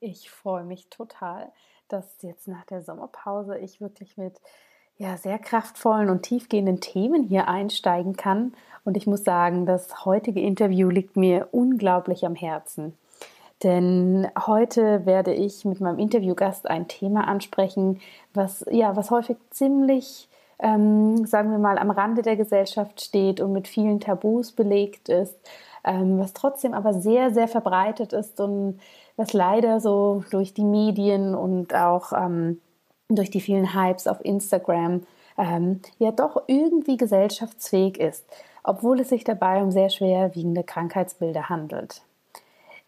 Ich freue mich total, dass jetzt nach der Sommerpause ich wirklich mit ja, sehr kraftvollen und tiefgehenden Themen hier einsteigen kann. Und ich muss sagen, das heutige Interview liegt mir unglaublich am Herzen. Denn heute werde ich mit meinem Interviewgast ein Thema ansprechen, was, ja, was häufig ziemlich, ähm, sagen wir mal, am Rande der Gesellschaft steht und mit vielen Tabus belegt ist, ähm, was trotzdem aber sehr, sehr verbreitet ist und was leider so durch die Medien und auch ähm, durch die vielen Hypes auf Instagram ähm, ja doch irgendwie gesellschaftsfähig ist, obwohl es sich dabei um sehr schwerwiegende Krankheitsbilder handelt.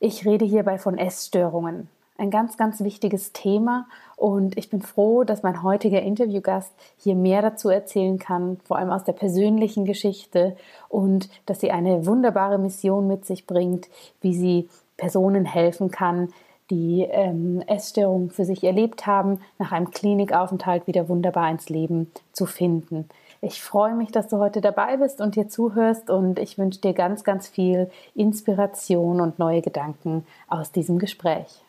Ich rede hierbei von Essstörungen. Ein ganz, ganz wichtiges Thema und ich bin froh, dass mein heutiger Interviewgast hier mehr dazu erzählen kann, vor allem aus der persönlichen Geschichte und dass sie eine wunderbare Mission mit sich bringt, wie sie Personen helfen kann, die ähm, Essstörungen für sich erlebt haben, nach einem Klinikaufenthalt wieder wunderbar ins Leben zu finden. Ich freue mich, dass du heute dabei bist und dir zuhörst und ich wünsche dir ganz, ganz viel Inspiration und neue Gedanken aus diesem Gespräch.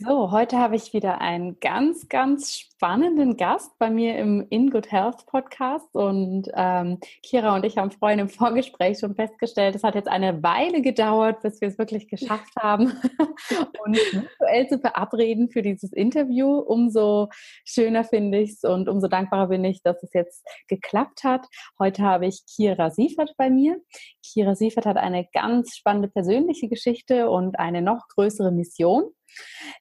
So, heute habe ich wieder einen ganz, ganz spannenden Gast bei mir im In Good Health Podcast. Und ähm, Kira und ich haben vorhin im Vorgespräch schon festgestellt, es hat jetzt eine Weile gedauert, bis wir es wirklich geschafft haben, uns virtuell zu verabreden für dieses Interview. Umso schöner finde ich es und umso dankbarer bin ich, dass es jetzt geklappt hat. Heute habe ich Kira Siefert bei mir. Kira Siefert hat eine ganz spannende persönliche Geschichte und eine noch größere Mission.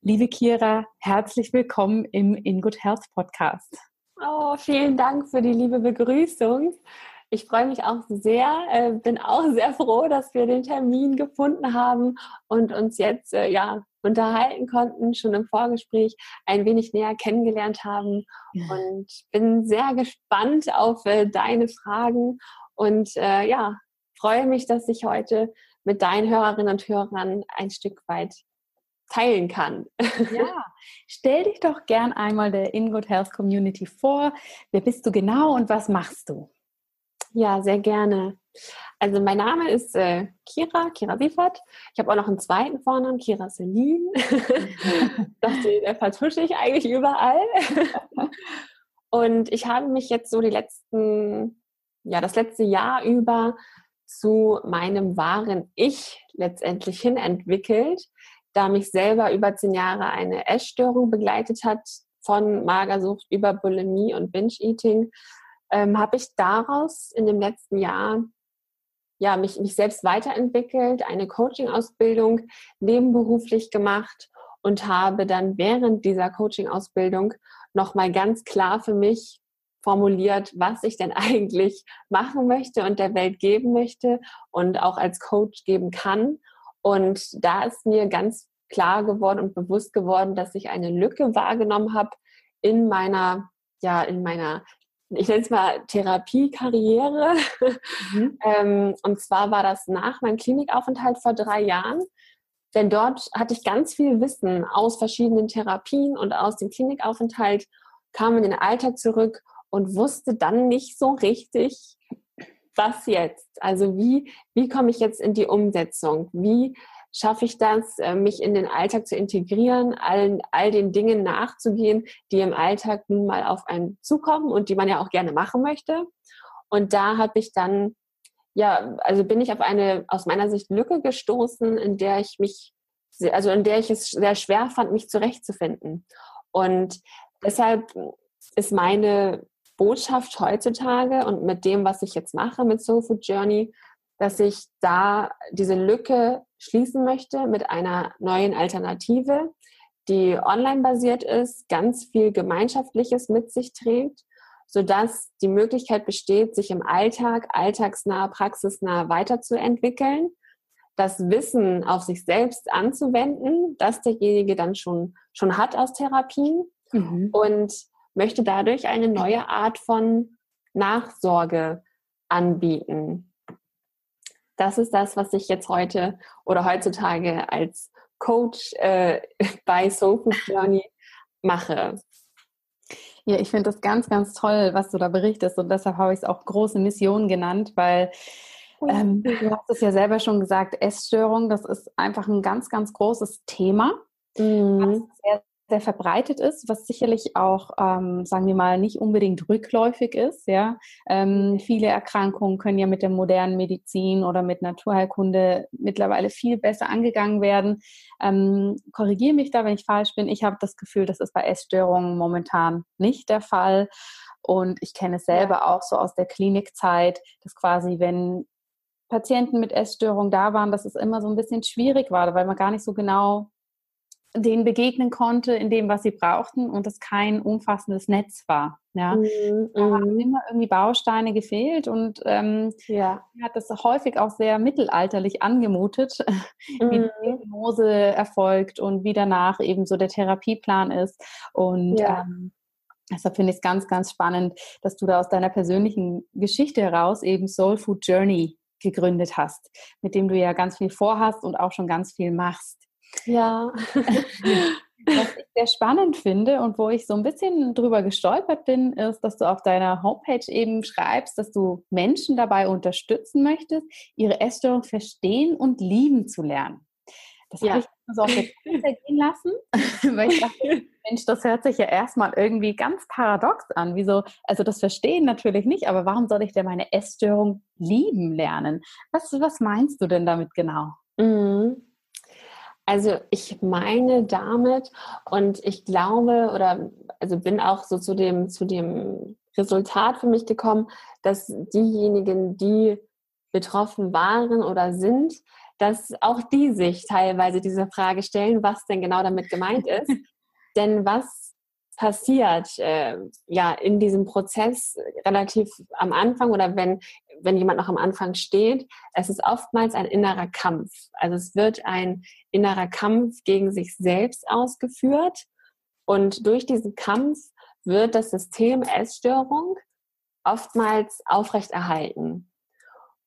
Liebe Kira, herzlich willkommen im In Good Health Podcast. Oh, vielen Dank für die liebe Begrüßung. Ich freue mich auch sehr, äh, bin auch sehr froh, dass wir den Termin gefunden haben und uns jetzt äh, ja unterhalten konnten, schon im Vorgespräch ein wenig näher kennengelernt haben und bin sehr gespannt auf äh, deine Fragen und äh, ja, freue mich, dass ich heute mit deinen Hörerinnen und Hörern ein Stück weit teilen kann. Ja, stell dich doch gern einmal der In Good Health Community vor. Wer bist du genau und was machst du? Ja, sehr gerne. Also mein Name ist äh, Kira, Kira Siefert. Ich habe auch noch einen zweiten Vornamen, Kira Celine. dachte, der vertusche ich eigentlich überall. Und ich habe mich jetzt so die letzten, ja, das letzte Jahr über zu meinem wahren Ich letztendlich hin entwickelt da mich selber über zehn Jahre eine Essstörung begleitet hat, von Magersucht über Bulimie und Binge-Eating, ähm, habe ich daraus in dem letzten Jahr ja, mich, mich selbst weiterentwickelt, eine Coaching-Ausbildung nebenberuflich gemacht und habe dann während dieser Coaching-Ausbildung nochmal ganz klar für mich formuliert, was ich denn eigentlich machen möchte und der Welt geben möchte und auch als Coach geben kann. Und da ist mir ganz klar geworden und bewusst geworden, dass ich eine Lücke wahrgenommen habe in meiner, ja, in meiner, ich nenne es mal Therapiekarriere. Mhm. ähm, und zwar war das nach meinem Klinikaufenthalt vor drei Jahren. Denn dort hatte ich ganz viel Wissen aus verschiedenen Therapien und aus dem Klinikaufenthalt, kam in den Alltag zurück und wusste dann nicht so richtig, was jetzt? Also wie, wie komme ich jetzt in die Umsetzung? Wie schaffe ich das, äh, mich in den Alltag zu integrieren, all, all den Dingen nachzugehen, die im Alltag nun mal auf einen zukommen und die man ja auch gerne machen möchte. Und da habe ich dann, ja, also bin ich auf eine aus meiner Sicht Lücke gestoßen, in der ich mich, also in der ich es sehr schwer fand, mich zurechtzufinden. Und deshalb ist meine Botschaft heutzutage und mit dem, was ich jetzt mache mit Soul Food Journey, dass ich da diese Lücke schließen möchte mit einer neuen Alternative, die online basiert ist, ganz viel Gemeinschaftliches mit sich trägt, sodass die Möglichkeit besteht, sich im Alltag, alltagsnah, praxisnah weiterzuentwickeln, das Wissen auf sich selbst anzuwenden, das derjenige dann schon, schon hat aus Therapien mhm. und möchte dadurch eine neue Art von Nachsorge anbieten das ist das, was ich jetzt heute oder heutzutage als Coach äh, bei Soul Food Journey mache. Ja, ich finde das ganz, ganz toll, was du da berichtest und deshalb habe ich es auch große Mission genannt, weil ähm, du hast es ja selber schon gesagt, Essstörung, das ist einfach ein ganz, ganz großes Thema, mhm. was sehr, sehr verbreitet ist, was sicherlich auch, ähm, sagen wir mal, nicht unbedingt rückläufig ist. Ja, ähm, viele Erkrankungen können ja mit der modernen Medizin oder mit Naturheilkunde mittlerweile viel besser angegangen werden. Ähm, Korrigiere mich da, wenn ich falsch bin. Ich habe das Gefühl, das ist bei Essstörungen momentan nicht der Fall. Und ich kenne es selber ja. auch so aus der Klinikzeit, dass quasi, wenn Patienten mit Essstörung da waren, dass es immer so ein bisschen schwierig war, weil man gar nicht so genau denen begegnen konnte in dem, was sie brauchten und es kein umfassendes Netz war. Ja, mhm. da haben mhm. immer irgendwie Bausteine gefehlt und ähm, ja. hat das häufig auch sehr mittelalterlich angemutet, mhm. wie die Diagnose erfolgt und wie danach eben so der Therapieplan ist und ja. ähm, Deshalb finde ich es ganz, ganz spannend, dass du da aus deiner persönlichen Geschichte heraus eben Soul Food Journey gegründet hast, mit dem du ja ganz viel vorhast und auch schon ganz viel machst. Ja. Was ich sehr spannend finde und wo ich so ein bisschen drüber gestolpert bin, ist, dass du auf deiner Homepage eben schreibst, dass du Menschen dabei unterstützen möchtest, ihre Essstörung verstehen und lieben zu lernen. Das ja. habe ich so auf der Kette gehen lassen, weil ich dachte, Mensch, das hört sich ja erstmal irgendwie ganz paradox an. Wieso, also das Verstehen natürlich nicht, aber warum soll ich denn meine Essstörung lieben lernen? Was, was meinst du denn damit genau? Mhm. Also ich meine damit und ich glaube oder also bin auch so zu dem zu dem Resultat für mich gekommen, dass diejenigen, die betroffen waren oder sind, dass auch die sich teilweise diese Frage stellen, was denn genau damit gemeint ist. Denn was passiert äh, ja in diesem Prozess relativ am Anfang oder wenn wenn jemand noch am Anfang steht, es ist oftmals ein innerer Kampf. Also es wird ein innerer Kampf gegen sich selbst ausgeführt und durch diesen Kampf wird das System Essstörung oftmals aufrechterhalten.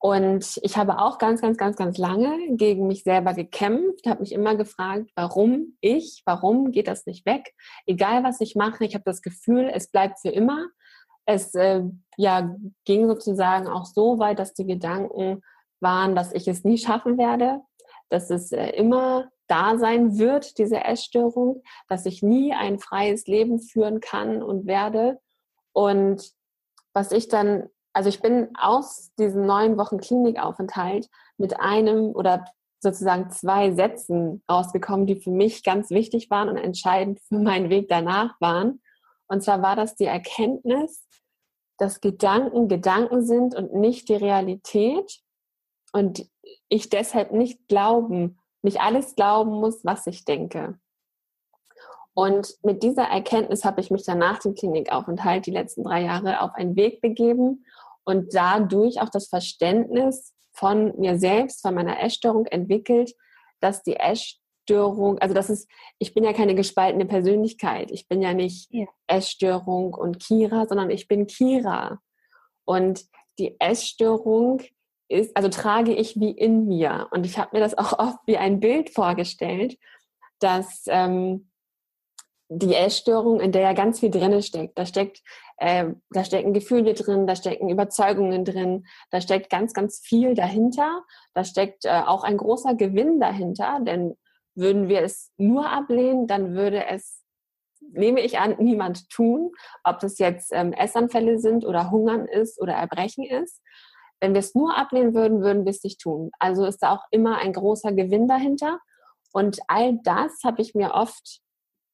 Und ich habe auch ganz, ganz, ganz, ganz lange gegen mich selber gekämpft, habe mich immer gefragt, warum ich, warum geht das nicht weg? Egal was ich mache, ich habe das Gefühl, es bleibt für immer es äh, ja, ging sozusagen auch so weit, dass die Gedanken waren, dass ich es nie schaffen werde, dass es äh, immer da sein wird, diese Essstörung, dass ich nie ein freies Leben führen kann und werde. Und was ich dann, also ich bin aus diesen neun Wochen Klinikaufenthalt mit einem oder sozusagen zwei Sätzen rausgekommen, die für mich ganz wichtig waren und entscheidend für meinen Weg danach waren. Und zwar war das die Erkenntnis, dass Gedanken Gedanken sind und nicht die Realität und ich deshalb nicht glauben, nicht alles glauben muss, was ich denke. Und mit dieser Erkenntnis habe ich mich dann nach dem Klinikaufenthalt die letzten drei Jahre auf einen Weg begeben und dadurch auch das Verständnis von mir selbst, von meiner Essstörung entwickelt, dass die Essstörung, also das ist, ich bin ja keine gespaltene Persönlichkeit. Ich bin ja nicht ja. Essstörung und Kira, sondern ich bin Kira. Und die Essstörung ist, also trage ich wie in mir. Und ich habe mir das auch oft wie ein Bild vorgestellt, dass ähm, die Essstörung, in der ja ganz viel drin steckt. Da steckt, äh, da stecken Gefühle drin, da stecken Überzeugungen drin, da steckt ganz, ganz viel dahinter. Da steckt äh, auch ein großer Gewinn dahinter, denn würden wir es nur ablehnen, dann würde es, nehme ich an, niemand tun, ob das jetzt ähm, Essanfälle sind oder Hungern ist oder Erbrechen ist. Wenn wir es nur ablehnen würden, würden wir es nicht tun. Also ist da auch immer ein großer Gewinn dahinter. Und all das habe ich mir oft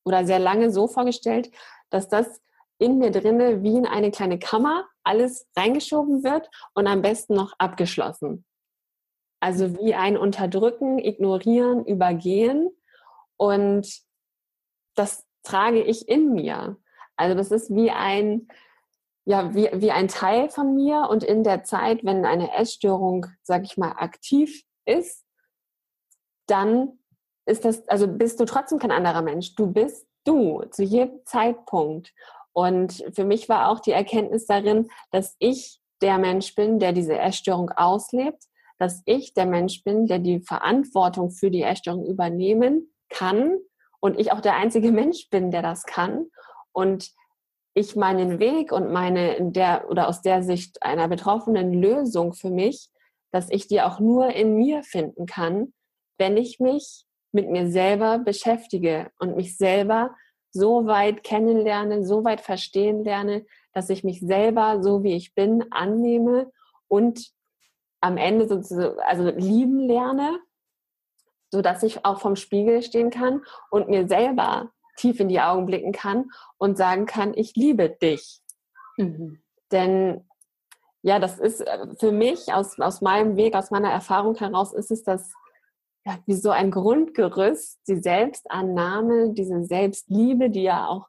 oder sehr lange so vorgestellt, dass das in mir drinne wie in eine kleine Kammer alles reingeschoben wird und am besten noch abgeschlossen. Also wie ein Unterdrücken, Ignorieren, Übergehen. Und das trage ich in mir. Also das ist wie ein, ja, wie, wie ein Teil von mir. Und in der Zeit, wenn eine Essstörung, sag ich mal, aktiv ist, dann ist das, also bist du trotzdem kein anderer Mensch. Du bist du zu jedem Zeitpunkt. Und für mich war auch die Erkenntnis darin, dass ich der Mensch bin, der diese Essstörung auslebt, dass ich der Mensch bin, der die Verantwortung für die Essstörung übernehmen kann und ich auch der einzige Mensch bin, der das kann. Und ich meinen Weg und meine in der oder aus der Sicht einer betroffenen Lösung für mich, dass ich die auch nur in mir finden kann, wenn ich mich mit mir selber beschäftige und mich selber so weit kennenlerne, so weit verstehen lerne, dass ich mich selber so wie ich bin annehme und am Ende sozusagen also lieben lerne, so dass ich auch vom Spiegel stehen kann und mir selber tief in die Augen blicken kann und sagen kann, ich liebe dich. Mhm. Denn ja, das ist äh, für mich aus, aus meinem Weg, aus meiner Erfahrung heraus, ist es das ja, wie so ein Grundgerüst, die Selbstannahme, diese Selbstliebe, die ja auch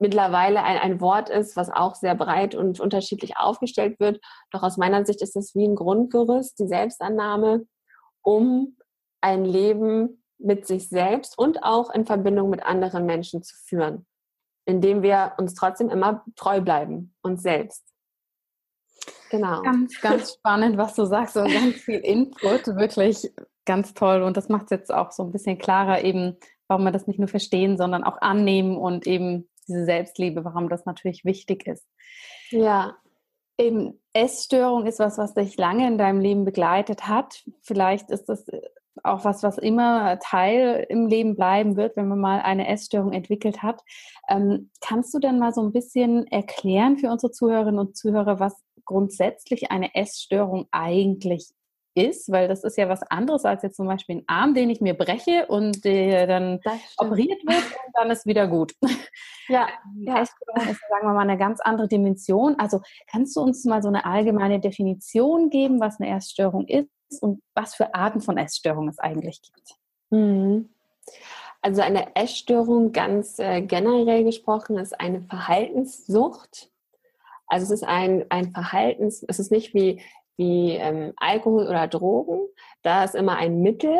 mittlerweile ein, ein Wort ist, was auch sehr breit und unterschiedlich aufgestellt wird. Doch aus meiner Sicht ist es wie ein Grundgerüst, die Selbstannahme, um ein Leben mit sich selbst und auch in Verbindung mit anderen Menschen zu führen, indem wir uns trotzdem immer treu bleiben, uns selbst. Genau. Ganz, ganz spannend, was du sagst und ganz viel Input, wirklich ganz toll. Und das macht es jetzt auch so ein bisschen klarer, eben, warum wir das nicht nur verstehen, sondern auch annehmen und eben diese Selbstliebe, warum das natürlich wichtig ist. Ja. Eben Essstörung ist was, was dich lange in deinem Leben begleitet hat. Vielleicht ist das auch was, was immer Teil im Leben bleiben wird, wenn man mal eine Essstörung entwickelt hat. Ähm, kannst du denn mal so ein bisschen erklären für unsere Zuhörerinnen und Zuhörer, was grundsätzlich eine Essstörung eigentlich ist, weil das ist ja was anderes als jetzt zum Beispiel ein Arm, den ich mir breche und der dann operiert wird und dann ist wieder gut. Ja, ja. Essstörung ist, sagen wir mal, eine ganz andere Dimension. Also kannst du uns mal so eine allgemeine Definition geben, was eine Essstörung ist und was für Arten von Essstörungen es eigentlich gibt? Mhm. Also eine Essstörung ganz äh, generell gesprochen ist eine Verhaltenssucht. Also es ist ein, ein Verhaltens, es ist nicht wie wie ähm, Alkohol oder Drogen. Da ist immer ein Mittel,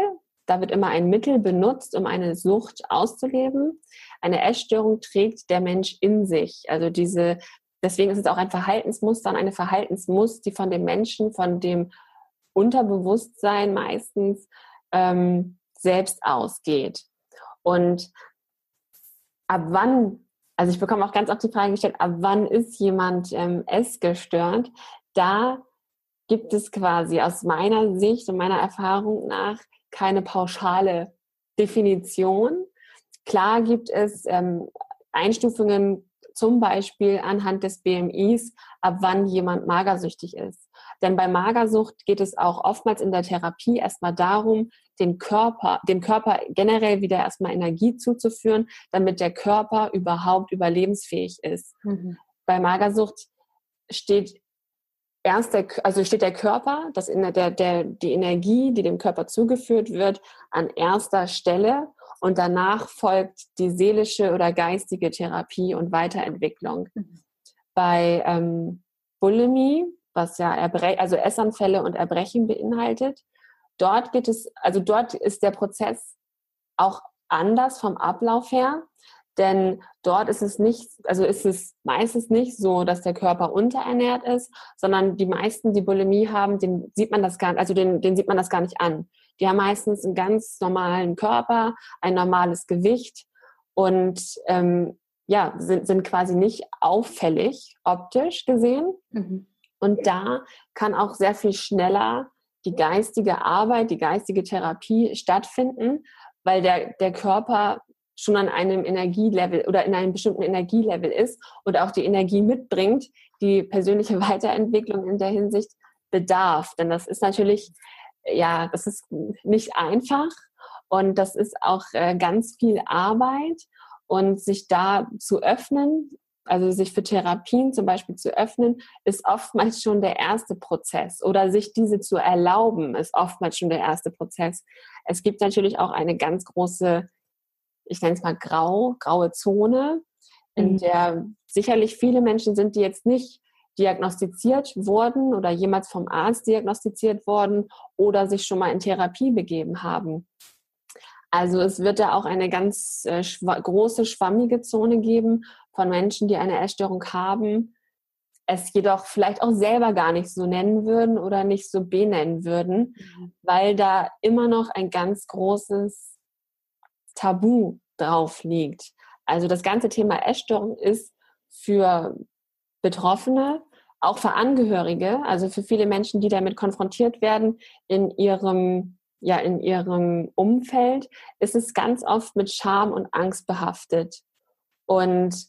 da wird immer ein Mittel benutzt, um eine Sucht auszuleben. Eine Essstörung trägt der Mensch in sich. Also diese, deswegen ist es auch ein Verhaltensmuster und eine Verhaltensmuster, die von dem Menschen, von dem Unterbewusstsein meistens ähm, selbst ausgeht. Und ab wann, also ich bekomme auch ganz oft die Frage gestellt, ab wann ist jemand ähm, essgestört? Da gibt es quasi aus meiner Sicht und meiner Erfahrung nach keine pauschale Definition. Klar gibt es ähm, Einstufungen, zum Beispiel anhand des BMIs, ab wann jemand magersüchtig ist. Denn bei Magersucht geht es auch oftmals in der Therapie erstmal darum, den Körper, dem Körper generell wieder erstmal Energie zuzuführen, damit der Körper überhaupt überlebensfähig ist. Mhm. Bei Magersucht steht erst der, also steht der Körper, das in der, der, die Energie, die dem Körper zugeführt wird, an erster Stelle und danach folgt die seelische oder geistige Therapie und Weiterentwicklung. Mhm. Bei ähm, Bulimie, was ja Erbre also Essanfälle und Erbrechen beinhaltet, dort geht es, also dort ist der Prozess auch anders vom Ablauf her. Denn dort ist es nicht, also ist es meistens nicht so, dass der Körper unterernährt ist, sondern die meisten, die Bulimie haben, den sieht man das gar, also den, den sieht man das gar nicht an. Die haben meistens einen ganz normalen Körper, ein normales Gewicht und ähm, ja, sind, sind quasi nicht auffällig optisch gesehen. Mhm. Und da kann auch sehr viel schneller die geistige Arbeit, die geistige Therapie stattfinden, weil der, der Körper schon an einem Energielevel oder in einem bestimmten Energielevel ist und auch die Energie mitbringt, die persönliche Weiterentwicklung in der Hinsicht bedarf. Denn das ist natürlich, ja, das ist nicht einfach und das ist auch äh, ganz viel Arbeit und sich da zu öffnen, also sich für Therapien zum Beispiel zu öffnen, ist oftmals schon der erste Prozess. Oder sich diese zu erlauben, ist oftmals schon der erste Prozess. Es gibt natürlich auch eine ganz große ich nenne es mal grau, graue Zone, in mhm. der sicherlich viele Menschen sind, die jetzt nicht diagnostiziert wurden oder jemals vom Arzt diagnostiziert worden oder sich schon mal in Therapie begeben haben. Also es wird da auch eine ganz äh, schwa große schwammige Zone geben von Menschen, die eine Essstörung haben, es jedoch vielleicht auch selber gar nicht so nennen würden oder nicht so benennen würden, mhm. weil da immer noch ein ganz großes Tabu drauf liegt. Also das ganze Thema Essstörung ist für Betroffene, auch für Angehörige, also für viele Menschen, die damit konfrontiert werden in ihrem ja in ihrem Umfeld, ist es ganz oft mit Scham und Angst behaftet. Und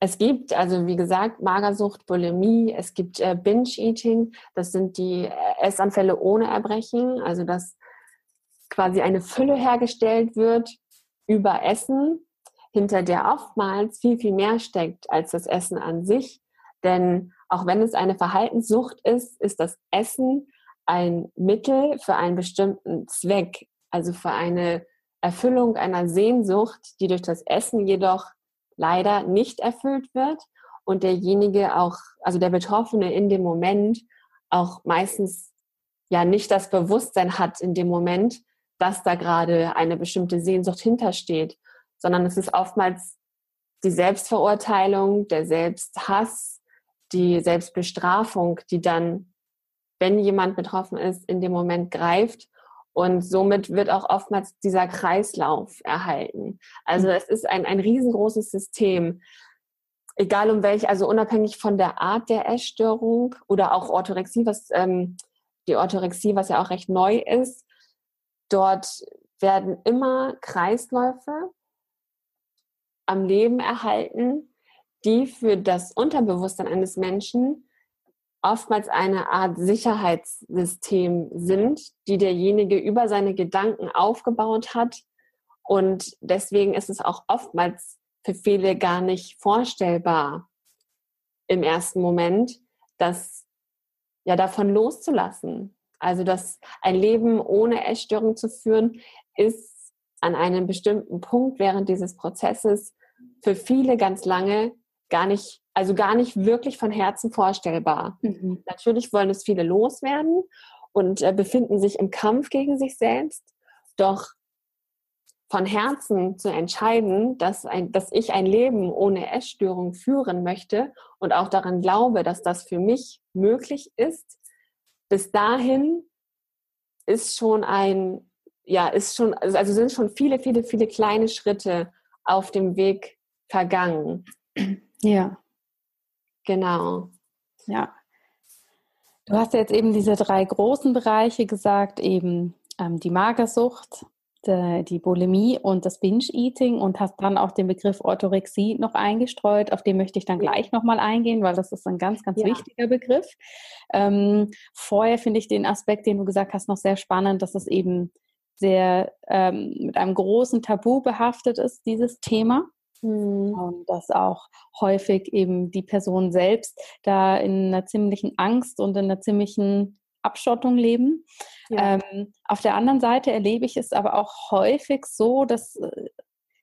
es gibt, also wie gesagt, Magersucht, Bulimie, es gibt äh, Binge-Eating, das sind die äh, Essanfälle ohne Erbrechen, also dass quasi eine Fülle hergestellt wird über Essen, hinter der oftmals viel, viel mehr steckt als das Essen an sich. Denn auch wenn es eine Verhaltenssucht ist, ist das Essen ein Mittel für einen bestimmten Zweck, also für eine Erfüllung einer Sehnsucht, die durch das Essen jedoch leider nicht erfüllt wird und derjenige auch, also der Betroffene in dem Moment auch meistens ja nicht das Bewusstsein hat in dem Moment, dass da gerade eine bestimmte Sehnsucht hintersteht, sondern es ist oftmals die Selbstverurteilung, der Selbsthass, die Selbstbestrafung, die dann, wenn jemand betroffen ist, in dem Moment greift. Und somit wird auch oftmals dieser Kreislauf erhalten. Also mhm. es ist ein, ein riesengroßes System. Egal um welche, also unabhängig von der Art der Essstörung oder auch Orthorexie, was ähm, die Orthorexie, was ja auch recht neu ist, Dort werden immer Kreisläufe am Leben erhalten, die für das Unterbewusstsein eines Menschen oftmals eine Art Sicherheitssystem sind, die derjenige über seine Gedanken aufgebaut hat. Und deswegen ist es auch oftmals für viele gar nicht vorstellbar im ersten Moment, das ja davon loszulassen. Also dass ein Leben ohne Essstörung zu führen, ist an einem bestimmten Punkt während dieses Prozesses für viele ganz lange gar nicht, also gar nicht wirklich von Herzen vorstellbar. Mhm. Natürlich wollen es viele loswerden und äh, befinden sich im Kampf gegen sich selbst. Doch von Herzen zu entscheiden, dass, ein, dass ich ein Leben ohne Essstörung führen möchte und auch daran glaube, dass das für mich möglich ist, bis dahin ist schon ein, ja, ist schon, also sind schon viele, viele, viele kleine Schritte auf dem Weg vergangen. Ja. Genau. Ja. Du hast jetzt eben diese drei großen Bereiche gesagt, eben ähm, die Magersucht, die, die Bulimie und das Binge-Eating und hast dann auch den Begriff Orthorexie noch eingestreut. Auf den möchte ich dann gleich nochmal eingehen, weil das ist ein ganz, ganz ja. wichtiger Begriff. Ähm, vorher finde ich den Aspekt, den du gesagt hast, noch sehr spannend, dass es eben sehr ähm, mit einem großen Tabu behaftet ist, dieses Thema. Mhm. Und dass auch häufig eben die Person selbst da in einer ziemlichen Angst und in einer ziemlichen Abschottung leben. Ja. Ähm, auf der anderen Seite erlebe ich es aber auch häufig so, dass, äh,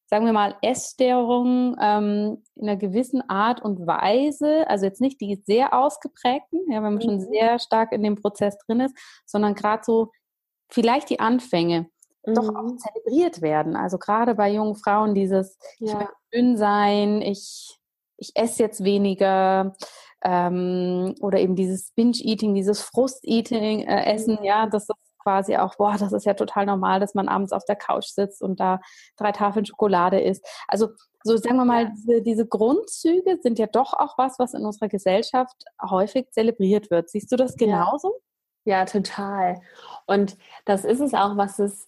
sagen wir mal, Essstörungen ähm, in einer gewissen Art und Weise, also jetzt nicht die sehr ausgeprägten, ja, wenn man mhm. schon sehr stark in dem Prozess drin ist, sondern gerade so vielleicht die Anfänge mhm. doch auch mhm. zelebriert werden. Also gerade bei jungen Frauen dieses, ja. ich möchte dünn sein, ich, ich esse jetzt weniger, ähm, oder eben dieses Binge-Eating, dieses Frust-Eating-Essen, äh, ja, das ist quasi auch, boah, das ist ja total normal, dass man abends auf der Couch sitzt und da drei Tafeln Schokolade isst. Also so sagen wir mal, diese, diese, Grundzüge sind ja doch auch was, was in unserer Gesellschaft häufig zelebriert wird. Siehst du das genauso? Ja, ja total. Und das ist es auch, was es,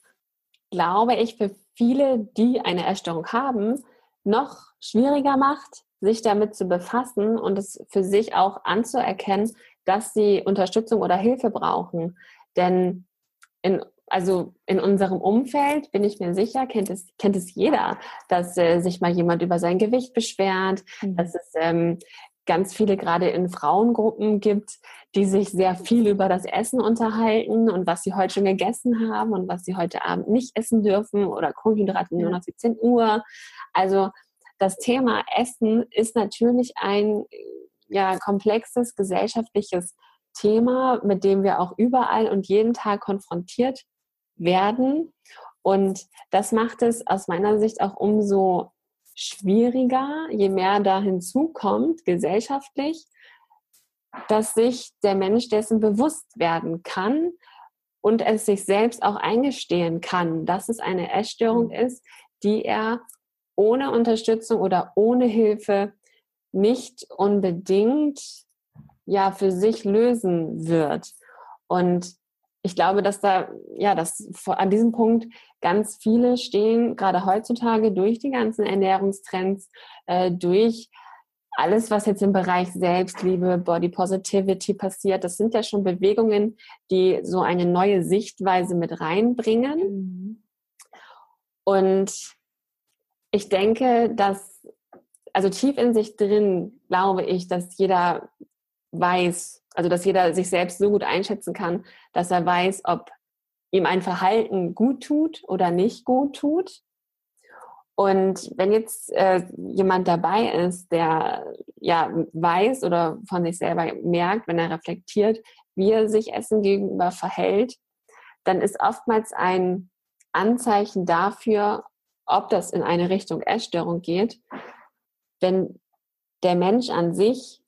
glaube ich, für viele, die eine Erstörung haben, noch schwieriger macht, sich damit zu befassen und es für sich auch anzuerkennen, dass sie Unterstützung oder Hilfe brauchen. Denn in, also in unserem Umfeld bin ich mir sicher, kennt es, kennt es jeder, dass äh, sich mal jemand über sein Gewicht beschwert, mhm. dass es ähm, ganz viele gerade in Frauengruppen gibt, die sich sehr viel über das Essen unterhalten und was sie heute schon gegessen haben und was sie heute Abend nicht essen dürfen oder Kohlenhydrate nur nach 17 Uhr. Also das Thema Essen ist natürlich ein ja, komplexes gesellschaftliches Thema, mit dem wir auch überall und jeden Tag konfrontiert werden. Und das macht es aus meiner Sicht auch umso schwieriger, je mehr da hinzukommt, gesellschaftlich, dass sich der Mensch dessen bewusst werden kann und es sich selbst auch eingestehen kann, dass es eine Essstörung mhm. ist, die er ohne Unterstützung oder ohne Hilfe nicht unbedingt ja für sich lösen wird. Und ich glaube, dass da, ja, dass an diesem Punkt ganz viele stehen, gerade heutzutage durch die ganzen Ernährungstrends, äh, durch alles, was jetzt im Bereich Selbstliebe, Body Positivity passiert, das sind ja schon Bewegungen, die so eine neue Sichtweise mit reinbringen. Mhm. Und ich denke, dass, also tief in sich drin glaube ich, dass jeder weiß, also dass jeder sich selbst so gut einschätzen kann, dass er weiß, ob ihm ein Verhalten gut tut oder nicht gut tut. Und wenn jetzt äh, jemand dabei ist, der ja weiß oder von sich selber merkt, wenn er reflektiert, wie er sich Essen gegenüber verhält, dann ist oftmals ein Anzeichen dafür, ob das in eine Richtung Essstörung geht, wenn der Mensch an sich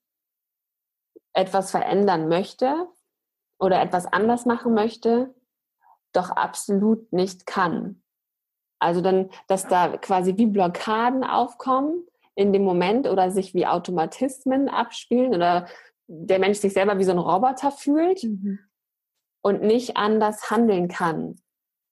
etwas verändern möchte oder etwas anders machen möchte, doch absolut nicht kann. Also dann, dass da quasi wie Blockaden aufkommen in dem Moment oder sich wie Automatismen abspielen oder der Mensch sich selber wie so ein Roboter fühlt mhm. und nicht anders handeln kann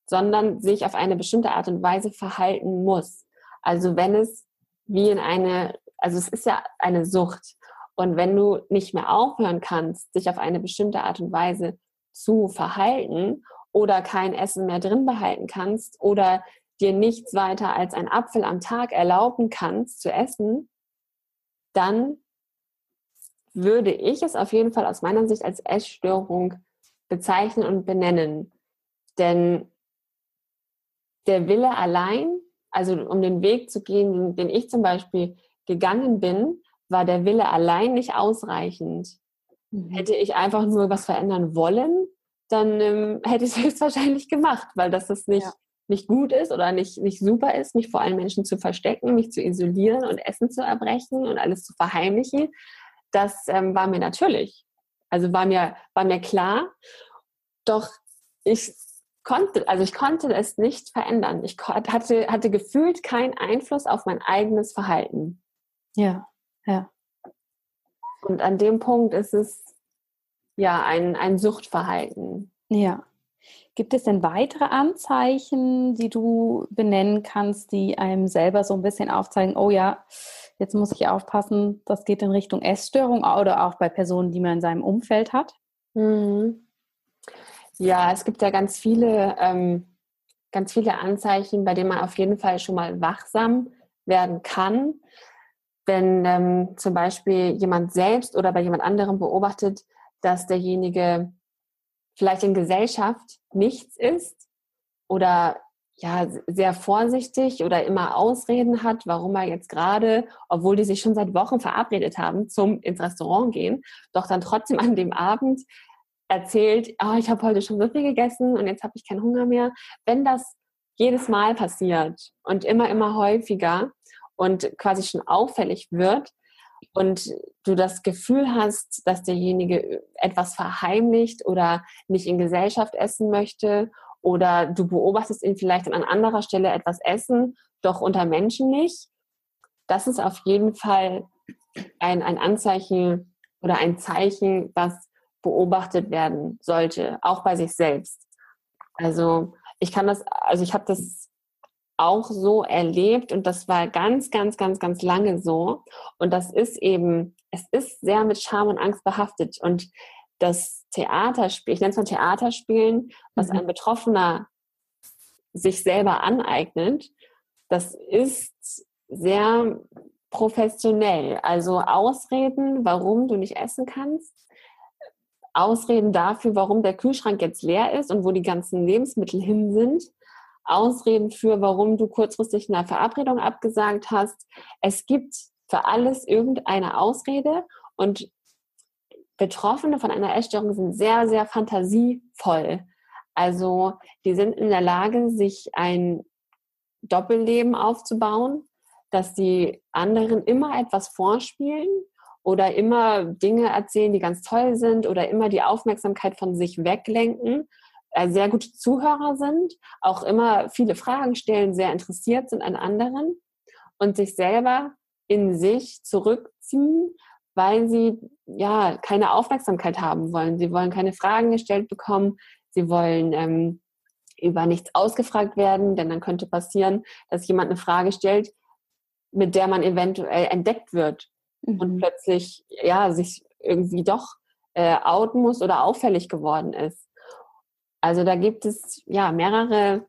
sondern sich auf eine bestimmte Art und Weise verhalten muss. Also wenn es wie in eine, also es ist ja eine Sucht. Und wenn du nicht mehr aufhören kannst, sich auf eine bestimmte Art und Weise zu verhalten oder kein Essen mehr drin behalten kannst oder dir nichts weiter als ein Apfel am Tag erlauben kannst zu essen, dann würde ich es auf jeden Fall aus meiner Sicht als Essstörung bezeichnen und benennen. Denn der Wille allein, also um den Weg zu gehen, den ich zum Beispiel gegangen bin, war der Wille allein nicht ausreichend. Mhm. Hätte ich einfach nur was verändern wollen, dann ähm, hätte ich es höchstwahrscheinlich gemacht, weil das ist nicht, ja. nicht gut ist oder nicht, nicht super ist, mich vor allen Menschen zu verstecken, mich zu isolieren und Essen zu erbrechen und alles zu verheimlichen. Das ähm, war mir natürlich. Also war mir, war mir klar. Doch ich konnte, also ich konnte es nicht verändern. Ich hatte, hatte gefühlt keinen Einfluss auf mein eigenes Verhalten. Ja, ja. Und an dem Punkt ist es ja ein, ein Suchtverhalten. Ja. Gibt es denn weitere Anzeichen, die du benennen kannst, die einem selber so ein bisschen aufzeigen, oh ja, jetzt muss ich aufpassen, das geht in Richtung Essstörung oder auch bei Personen, die man in seinem Umfeld hat? Mhm. Ja, es gibt ja ganz viele, ähm, ganz viele Anzeichen, bei denen man auf jeden Fall schon mal wachsam werden kann, wenn ähm, zum Beispiel jemand selbst oder bei jemand anderem beobachtet, dass derjenige vielleicht in Gesellschaft nichts ist oder ja sehr vorsichtig oder immer Ausreden hat, warum er jetzt gerade, obwohl die sich schon seit Wochen verabredet haben, zum ins Restaurant gehen, doch dann trotzdem an dem Abend erzählt, oh, ich habe heute schon so gegessen und jetzt habe ich keinen Hunger mehr. Wenn das jedes Mal passiert und immer, immer häufiger und quasi schon auffällig wird und du das Gefühl hast, dass derjenige etwas verheimlicht oder nicht in Gesellschaft essen möchte oder du beobachtest ihn vielleicht an anderer Stelle etwas essen, doch unter Menschen nicht, das ist auf jeden Fall ein, ein Anzeichen oder ein Zeichen, was beobachtet werden sollte, auch bei sich selbst. Also ich kann das, also ich habe das auch so erlebt und das war ganz, ganz, ganz, ganz lange so. Und das ist eben, es ist sehr mit Scham und Angst behaftet. Und das Theaterspiel, ich nenne es mal Theaterspielen, was mhm. ein Betroffener sich selber aneignet, das ist sehr professionell. Also Ausreden, warum du nicht essen kannst, Ausreden dafür, warum der Kühlschrank jetzt leer ist und wo die ganzen Lebensmittel hin sind. Ausreden für, warum du kurzfristig eine Verabredung abgesagt hast. Es gibt für alles irgendeine Ausrede und Betroffene von einer Essstörung sind sehr, sehr fantasievoll. Also die sind in der Lage, sich ein Doppelleben aufzubauen, dass die anderen immer etwas vorspielen oder immer Dinge erzählen, die ganz toll sind oder immer die Aufmerksamkeit von sich weglenken, äh, sehr gute Zuhörer sind, auch immer viele Fragen stellen, sehr interessiert sind an anderen und sich selber in sich zurückziehen, weil sie ja keine Aufmerksamkeit haben wollen. Sie wollen keine Fragen gestellt bekommen. Sie wollen ähm, über nichts ausgefragt werden, denn dann könnte passieren, dass jemand eine Frage stellt, mit der man eventuell entdeckt wird mhm. und plötzlich ja sich irgendwie doch äh, outen muss oder auffällig geworden ist. Also da gibt es ja mehrere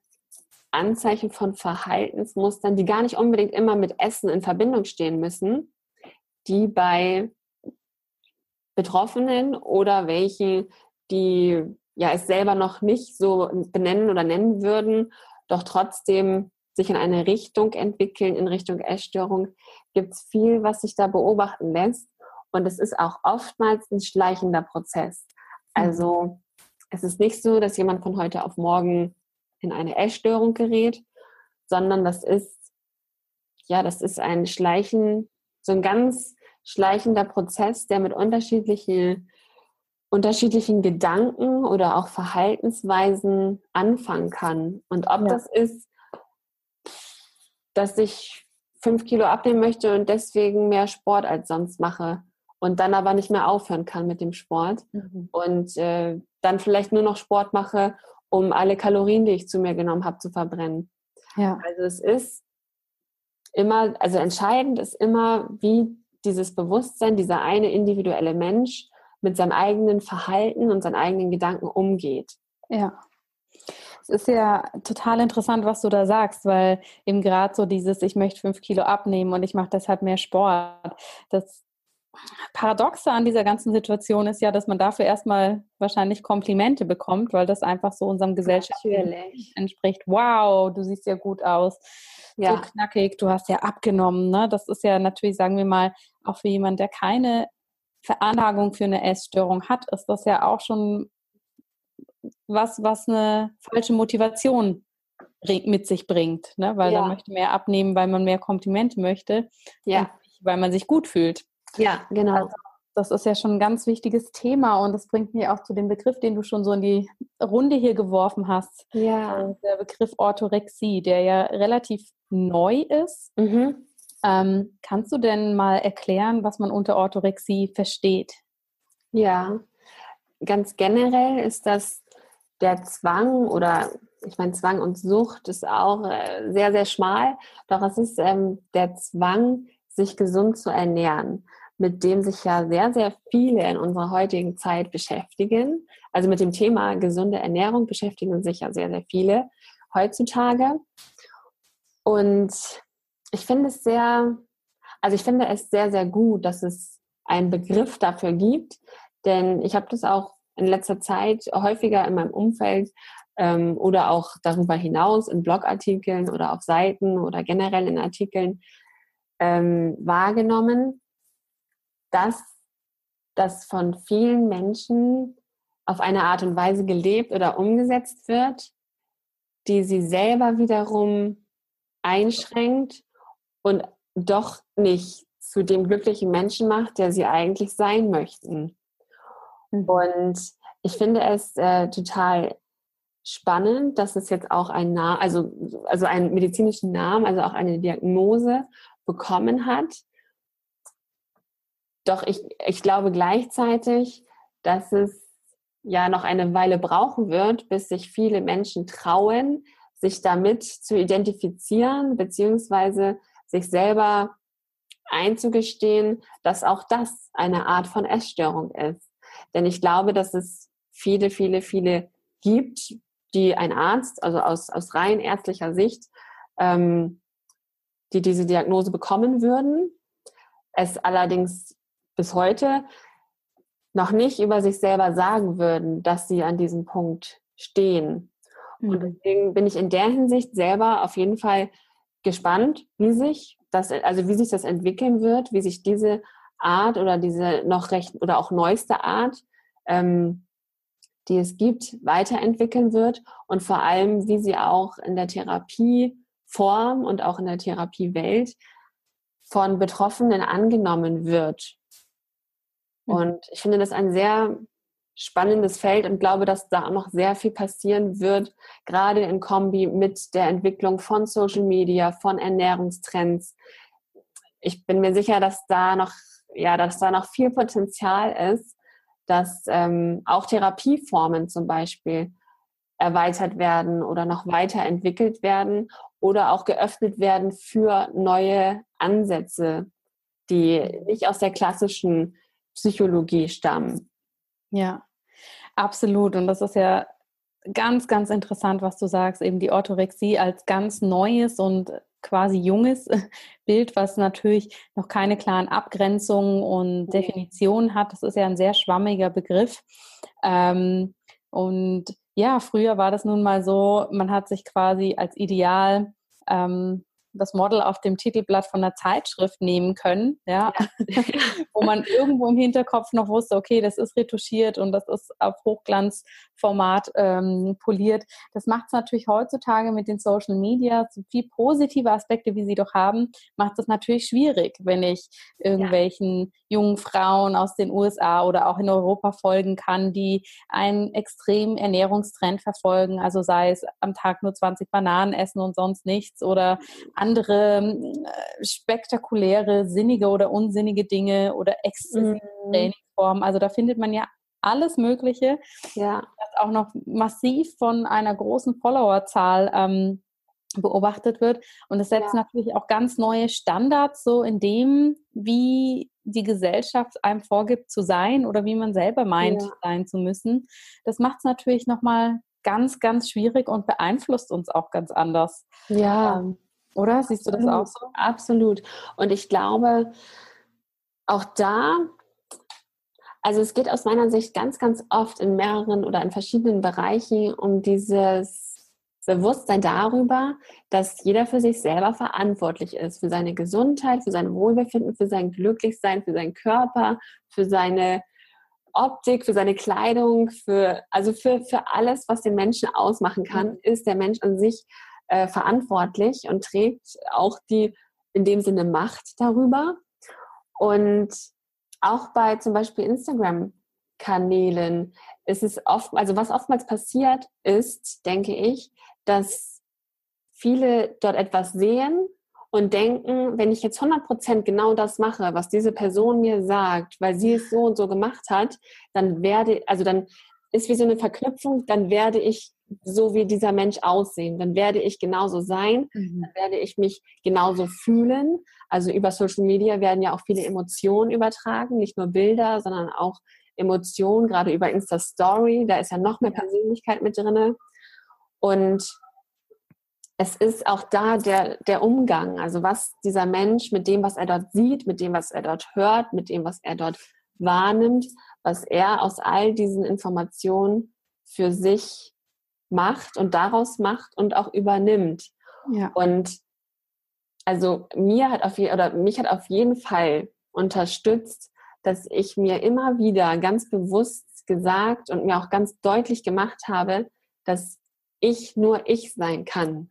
Anzeichen von Verhaltensmustern, die gar nicht unbedingt immer mit Essen in Verbindung stehen müssen, die bei Betroffenen oder welchen, die ja es selber noch nicht so benennen oder nennen würden, doch trotzdem sich in eine Richtung entwickeln, in Richtung Essstörung, gibt es viel, was sich da beobachten lässt. Und es ist auch oftmals ein schleichender Prozess. Mhm. Also es ist nicht so, dass jemand von heute auf morgen in eine Essstörung gerät, sondern das ist, ja, das ist ein Schleichen, so ein ganz schleichender Prozess, der mit unterschiedlichen, unterschiedlichen Gedanken oder auch Verhaltensweisen anfangen kann. Und ob ja. das ist, dass ich fünf Kilo abnehmen möchte und deswegen mehr Sport als sonst mache und dann aber nicht mehr aufhören kann mit dem Sport mhm. und äh, dann vielleicht nur noch Sport mache, um alle Kalorien, die ich zu mir genommen habe, zu verbrennen. Ja. Also es ist immer, also entscheidend ist immer, wie dieses Bewusstsein, dieser eine individuelle Mensch mit seinem eigenen Verhalten und seinen eigenen Gedanken umgeht. Ja ist ja total interessant, was du da sagst, weil eben gerade so dieses, ich möchte fünf Kilo abnehmen und ich mache deshalb mehr Sport. Das Paradoxe an dieser ganzen Situation ist ja, dass man dafür erstmal wahrscheinlich Komplimente bekommt, weil das einfach so unserem Gesellschaft entspricht. Wow, du siehst ja gut aus. Ja. So knackig, du hast ja abgenommen. Ne? Das ist ja natürlich, sagen wir mal, auch für jemanden, der keine Veranlagung für eine Essstörung hat, ist das ja auch schon was, was eine falsche Motivation mit sich bringt, ne? weil ja. man möchte mehr abnehmen, weil man mehr Komplimente möchte, ja. weil man sich gut fühlt. Ja, genau. Also, das ist ja schon ein ganz wichtiges Thema und das bringt mich auch zu dem Begriff, den du schon so in die Runde hier geworfen hast. Ja. Also der Begriff Orthorexie, der ja relativ neu ist. Mhm. Ähm, kannst du denn mal erklären, was man unter Orthorexie versteht? Ja, ganz generell ist das der Zwang oder ich meine, Zwang und Sucht ist auch äh, sehr, sehr schmal, doch es ist ähm, der Zwang, sich gesund zu ernähren, mit dem sich ja sehr, sehr viele in unserer heutigen Zeit beschäftigen. Also mit dem Thema gesunde Ernährung beschäftigen sich ja sehr, sehr viele heutzutage. Und ich finde es sehr, also ich finde es sehr, sehr gut, dass es einen Begriff dafür gibt, denn ich habe das auch in letzter Zeit häufiger in meinem Umfeld ähm, oder auch darüber hinaus in Blogartikeln oder auf Seiten oder generell in Artikeln ähm, wahrgenommen, dass das von vielen Menschen auf eine Art und Weise gelebt oder umgesetzt wird, die sie selber wiederum einschränkt und doch nicht zu dem glücklichen Menschen macht, der sie eigentlich sein möchten. Und ich finde es äh, total spannend, dass es jetzt auch ein Name, also, also einen medizinischen Namen, also auch eine Diagnose bekommen hat. Doch ich, ich glaube gleichzeitig, dass es ja noch eine Weile brauchen wird, bis sich viele Menschen trauen, sich damit zu identifizieren, beziehungsweise sich selber einzugestehen, dass auch das eine Art von Essstörung ist. Denn ich glaube, dass es viele, viele, viele gibt, die ein Arzt, also aus, aus rein ärztlicher Sicht, ähm, die diese Diagnose bekommen würden, es allerdings bis heute noch nicht über sich selber sagen würden, dass sie an diesem Punkt stehen. Mhm. Und deswegen bin ich in der Hinsicht selber auf jeden Fall gespannt, wie sich das, also wie sich das entwickeln wird, wie sich diese Art oder diese noch recht oder auch neueste Art, ähm, die es gibt, weiterentwickeln wird und vor allem, wie sie auch in der Therapieform und auch in der Therapiewelt von Betroffenen angenommen wird. Mhm. Und ich finde das ein sehr spannendes Feld und glaube, dass da auch noch sehr viel passieren wird, gerade in Kombi mit der Entwicklung von Social Media, von Ernährungstrends. Ich bin mir sicher, dass da noch, ja, dass da noch viel Potenzial ist, dass ähm, auch Therapieformen zum Beispiel erweitert werden oder noch weiterentwickelt werden oder auch geöffnet werden für neue Ansätze, die nicht aus der klassischen Psychologie stammen. Ja, absolut. Und das ist ja ganz, ganz interessant, was du sagst, eben die Orthorexie als ganz neues und quasi junges Bild, was natürlich noch keine klaren Abgrenzungen und Definitionen hat. Das ist ja ein sehr schwammiger Begriff. Ähm, und ja, früher war das nun mal so, man hat sich quasi als Ideal ähm, das Model auf dem Titelblatt von einer Zeitschrift nehmen können, ja, ja. wo man irgendwo im Hinterkopf noch wusste, okay, das ist retuschiert und das ist auf Hochglanzformat ähm, poliert. Das macht es natürlich heutzutage mit den Social Media, so viel positive Aspekte, wie sie doch haben, macht es natürlich schwierig, wenn ich irgendwelchen ja. jungen Frauen aus den USA oder auch in Europa folgen kann, die einen extremen Ernährungstrend verfolgen, also sei es am Tag nur 20 Bananen essen und sonst nichts oder andere äh, spektakuläre, sinnige oder unsinnige Dinge oder exzessive mhm. Trainingsformen. Also da findet man ja alles Mögliche, ja. das auch noch massiv von einer großen Followerzahl ähm, beobachtet wird. Und es setzt ja. natürlich auch ganz neue Standards so in dem, wie die Gesellschaft einem vorgibt zu sein oder wie man selber meint ja. sein zu müssen. Das macht es natürlich nochmal ganz, ganz schwierig und beeinflusst uns auch ganz anders. Ja. Ähm, oder? Siehst du das auch so? Absolut. Und ich glaube, auch da, also es geht aus meiner Sicht ganz, ganz oft in mehreren oder in verschiedenen Bereichen um dieses Bewusstsein darüber, dass jeder für sich selber verantwortlich ist, für seine Gesundheit, für sein Wohlbefinden, für sein Glücklichsein, für seinen Körper, für seine Optik, für seine Kleidung, für, also für, für alles, was den Menschen ausmachen kann, mhm. ist der Mensch an sich äh, verantwortlich und trägt auch die in dem Sinne Macht darüber. Und auch bei zum Beispiel Instagram-Kanälen ist es oft, also was oftmals passiert ist, denke ich, dass viele dort etwas sehen und denken, wenn ich jetzt 100% genau das mache, was diese Person mir sagt, weil sie es so und so gemacht hat, dann werde, also dann ist wie so eine Verknüpfung, dann werde ich so wie dieser Mensch aussehen. Dann werde ich genauso sein, mhm. dann werde ich mich genauso fühlen. Also über Social Media werden ja auch viele Emotionen übertragen, nicht nur Bilder, sondern auch Emotionen, gerade über Insta Story, da ist ja noch mehr Persönlichkeit mit drin. Und es ist auch da der, der Umgang, also was dieser Mensch mit dem, was er dort sieht, mit dem, was er dort hört, mit dem, was er dort wahrnimmt, was er aus all diesen Informationen für sich macht und daraus macht und auch übernimmt. Ja. Und also mir hat auf oder mich hat auf jeden Fall unterstützt, dass ich mir immer wieder ganz bewusst gesagt und mir auch ganz deutlich gemacht habe, dass ich nur ich sein kann.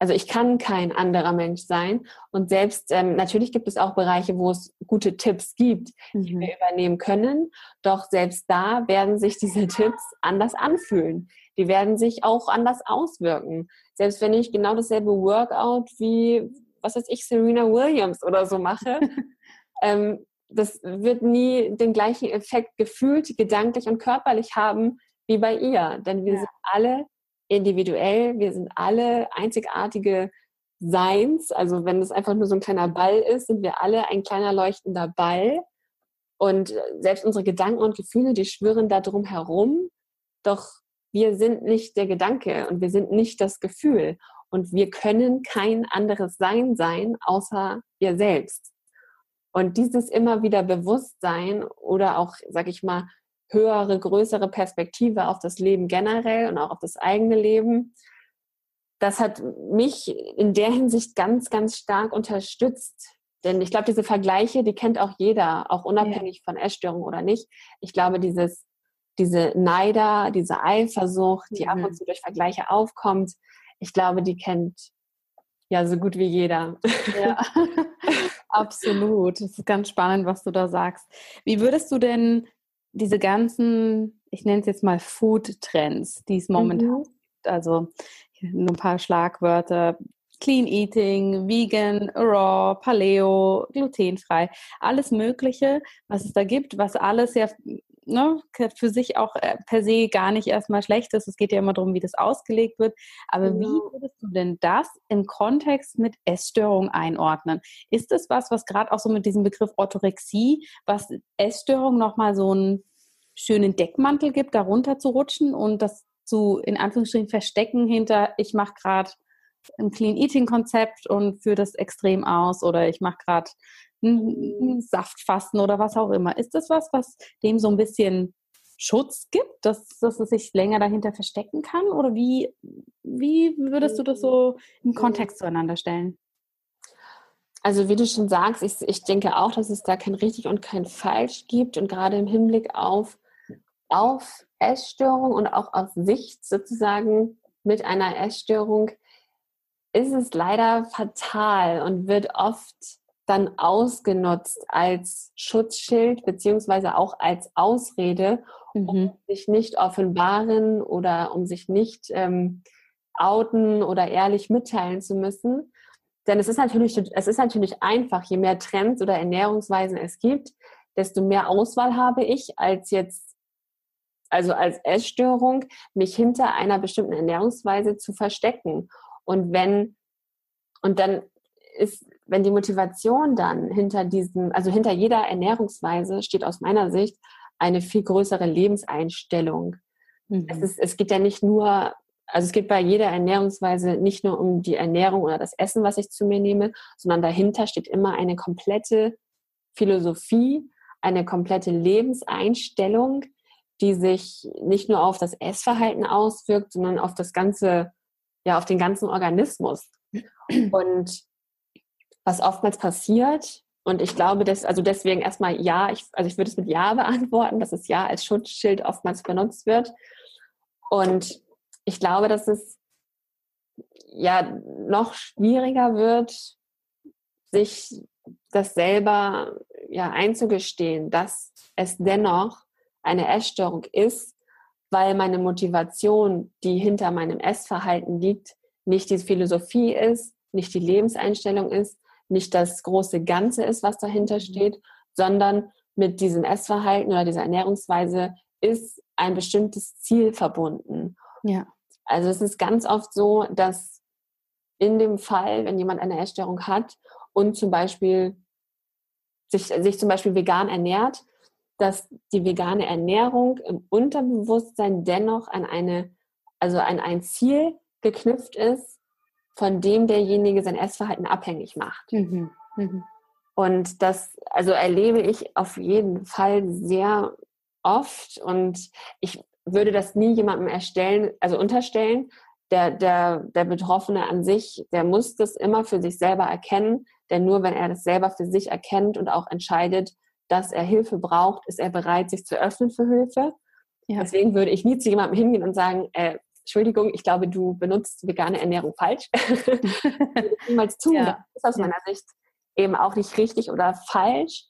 Also ich kann kein anderer Mensch sein. Und selbst ähm, natürlich gibt es auch Bereiche, wo es gute Tipps gibt, die mhm. wir übernehmen können. Doch selbst da werden sich diese Tipps anders anfühlen. Die werden sich auch anders auswirken. Selbst wenn ich genau dasselbe Workout wie, was weiß ich, Serena Williams oder so mache, ähm, das wird nie den gleichen Effekt gefühlt, gedanklich und körperlich haben wie bei ihr. Denn wir ja. sind alle individuell, wir sind alle einzigartige Seins. Also wenn es einfach nur so ein kleiner Ball ist, sind wir alle ein kleiner leuchtender Ball. Und selbst unsere Gedanken und Gefühle, die schwirren da drum herum. Doch wir sind nicht der Gedanke und wir sind nicht das Gefühl. Und wir können kein anderes Sein sein, außer wir selbst. Und dieses immer wieder Bewusstsein oder auch, sag ich mal, höhere, größere Perspektive auf das Leben generell und auch auf das eigene Leben. Das hat mich in der Hinsicht ganz, ganz stark unterstützt. Denn ich glaube, diese Vergleiche, die kennt auch jeder, auch unabhängig ja. von Essstörung oder nicht. Ich glaube, dieses, diese Neider, diese Eifersucht, die mhm. ab und mhm. zu durch Vergleiche aufkommt, ich glaube, die kennt ja so gut wie jeder. Ja, absolut. Das ist ganz spannend, was du da sagst. Wie würdest du denn diese ganzen, ich nenne es jetzt mal Food-Trends, die es momentan mhm. gibt. Also nur ein paar Schlagwörter. Clean Eating, Vegan, Raw, Paleo, glutenfrei, alles Mögliche, was es da gibt, was alles ja ne, für sich auch äh, per se gar nicht erstmal schlecht ist. Es geht ja immer darum, wie das ausgelegt wird. Aber genau. wie würdest du denn das im Kontext mit Essstörung einordnen? Ist das was, was gerade auch so mit diesem Begriff Orthorexie, was Essstörung nochmal so einen schönen Deckmantel gibt, darunter zu rutschen und das zu, in Anführungsstrichen, verstecken hinter, ich mache gerade ein Clean Eating Konzept und führe das extrem aus oder ich mache gerade ein Saftfasten oder was auch immer. Ist das was, was dem so ein bisschen Schutz gibt, dass, dass es sich länger dahinter verstecken kann? Oder wie, wie würdest du das so im Kontext zueinander stellen? Also wie du schon sagst, ich, ich denke auch, dass es da kein richtig und kein falsch gibt. Und gerade im Hinblick auf, auf Essstörung und auch auf Sicht sozusagen mit einer Essstörung ist es leider fatal und wird oft dann ausgenutzt als Schutzschild beziehungsweise auch als Ausrede, um mhm. sich nicht offenbaren oder um sich nicht ähm, outen oder ehrlich mitteilen zu müssen. Denn es ist natürlich, es ist natürlich einfach, je mehr Trends oder Ernährungsweisen es gibt, desto mehr Auswahl habe ich als jetzt, also als Essstörung, mich hinter einer bestimmten Ernährungsweise zu verstecken. Und wenn, und dann ist wenn die Motivation dann hinter diesem, also hinter jeder Ernährungsweise steht aus meiner Sicht eine viel größere Lebenseinstellung. Mhm. Es, ist, es geht ja nicht nur, also es geht bei jeder Ernährungsweise nicht nur um die Ernährung oder das Essen, was ich zu mir nehme, sondern dahinter steht immer eine komplette Philosophie, eine komplette Lebenseinstellung, die sich nicht nur auf das Essverhalten auswirkt, sondern auf das ganze, ja, auf den ganzen Organismus. Und was oftmals passiert. Und ich glaube, dass, also deswegen erstmal ja, ich, also ich würde es mit Ja beantworten, dass es Ja als Schutzschild oftmals benutzt wird. Und ich glaube, dass es ja noch schwieriger wird, sich das selber ja einzugestehen, dass es dennoch eine Essstörung ist, weil meine Motivation, die hinter meinem Essverhalten liegt, nicht die Philosophie ist, nicht die Lebenseinstellung ist, nicht das große Ganze ist, was dahinter mhm. steht, sondern mit diesem Essverhalten oder dieser Ernährungsweise ist ein bestimmtes Ziel verbunden. Ja. Also es ist ganz oft so, dass in dem Fall, wenn jemand eine Essstörung hat und zum Beispiel sich, sich zum Beispiel vegan ernährt, dass die vegane Ernährung im Unterbewusstsein dennoch an eine, also an ein Ziel geknüpft ist, von dem derjenige sein Essverhalten abhängig macht. Mhm. Mhm. Und das, also erlebe ich auf jeden Fall sehr oft und ich würde das nie jemandem erstellen, also unterstellen. Der, der, der Betroffene an sich, der muss das immer für sich selber erkennen, denn nur wenn er das selber für sich erkennt und auch entscheidet, dass er Hilfe braucht, ist er bereit, sich zu öffnen für Hilfe. Ja. Deswegen würde ich nie zu jemandem hingehen und sagen, äh, Entschuldigung, ich glaube, du benutzt vegane Ernährung falsch. niemals tun. Ja. Das ist aus meiner Sicht eben auch nicht richtig oder falsch.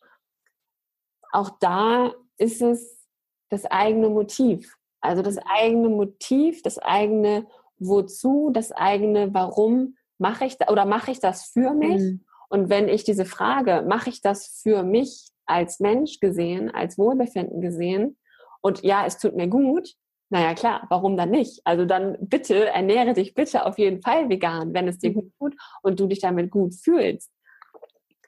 Auch da ist es das eigene Motiv. Also das eigene Motiv, das eigene Wozu, das eigene Warum mache ich da oder mache ich das für mich? Mhm. Und wenn ich diese Frage, mache ich das für mich als Mensch gesehen, als Wohlbefinden gesehen und ja, es tut mir gut, naja klar, warum dann nicht? Also dann bitte ernähre dich bitte auf jeden Fall vegan, wenn es dir mhm. gut tut und du dich damit gut fühlst.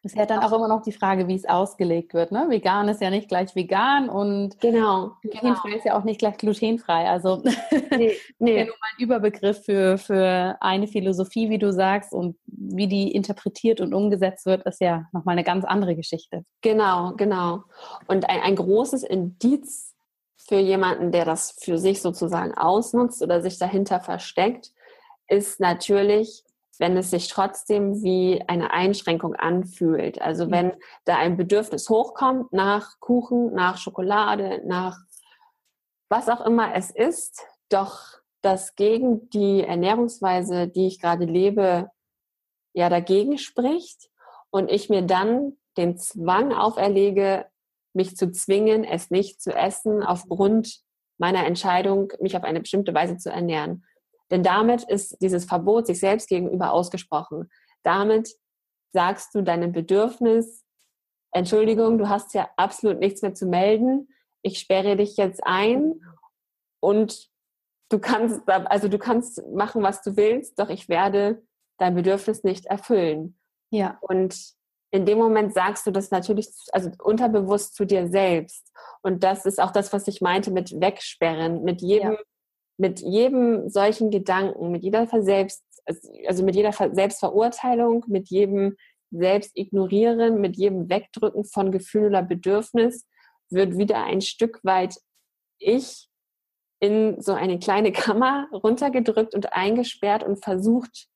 Es ist ja dann auch immer noch die Frage, wie es ausgelegt wird. Ne? Vegan ist ja nicht gleich vegan und genau, glutenfrei genau. ist ja auch nicht gleich glutenfrei. Also nee, nee. ja nur mal ein Überbegriff für, für eine Philosophie, wie du sagst, und wie die interpretiert und umgesetzt wird, ist ja nochmal eine ganz andere Geschichte. Genau, genau. Und ein, ein großes Indiz für jemanden, der das für sich sozusagen ausnutzt oder sich dahinter versteckt, ist natürlich, wenn es sich trotzdem wie eine Einschränkung anfühlt. Also wenn da ein Bedürfnis hochkommt nach Kuchen, nach Schokolade, nach was auch immer es ist, doch das gegen die Ernährungsweise, die ich gerade lebe, ja dagegen spricht und ich mir dann den Zwang auferlege, mich zu zwingen, es nicht zu essen aufgrund meiner Entscheidung, mich auf eine bestimmte Weise zu ernähren. Denn damit ist dieses Verbot sich selbst gegenüber ausgesprochen. Damit sagst du deinem Bedürfnis, Entschuldigung, du hast ja absolut nichts mehr zu melden. Ich sperre dich jetzt ein und du kannst, also du kannst machen, was du willst, doch ich werde dein Bedürfnis nicht erfüllen. Ja. Und in dem Moment sagst du das natürlich, also unterbewusst zu dir selbst. Und das ist auch das, was ich meinte mit wegsperren, mit jedem ja mit jedem solchen Gedanken, mit jeder Selbst, also mit jeder Selbstverurteilung, mit jedem Selbstignorieren, mit jedem Wegdrücken von Gefühl oder Bedürfnis wird wieder ein Stück weit ich in so eine kleine Kammer runtergedrückt und eingesperrt und versucht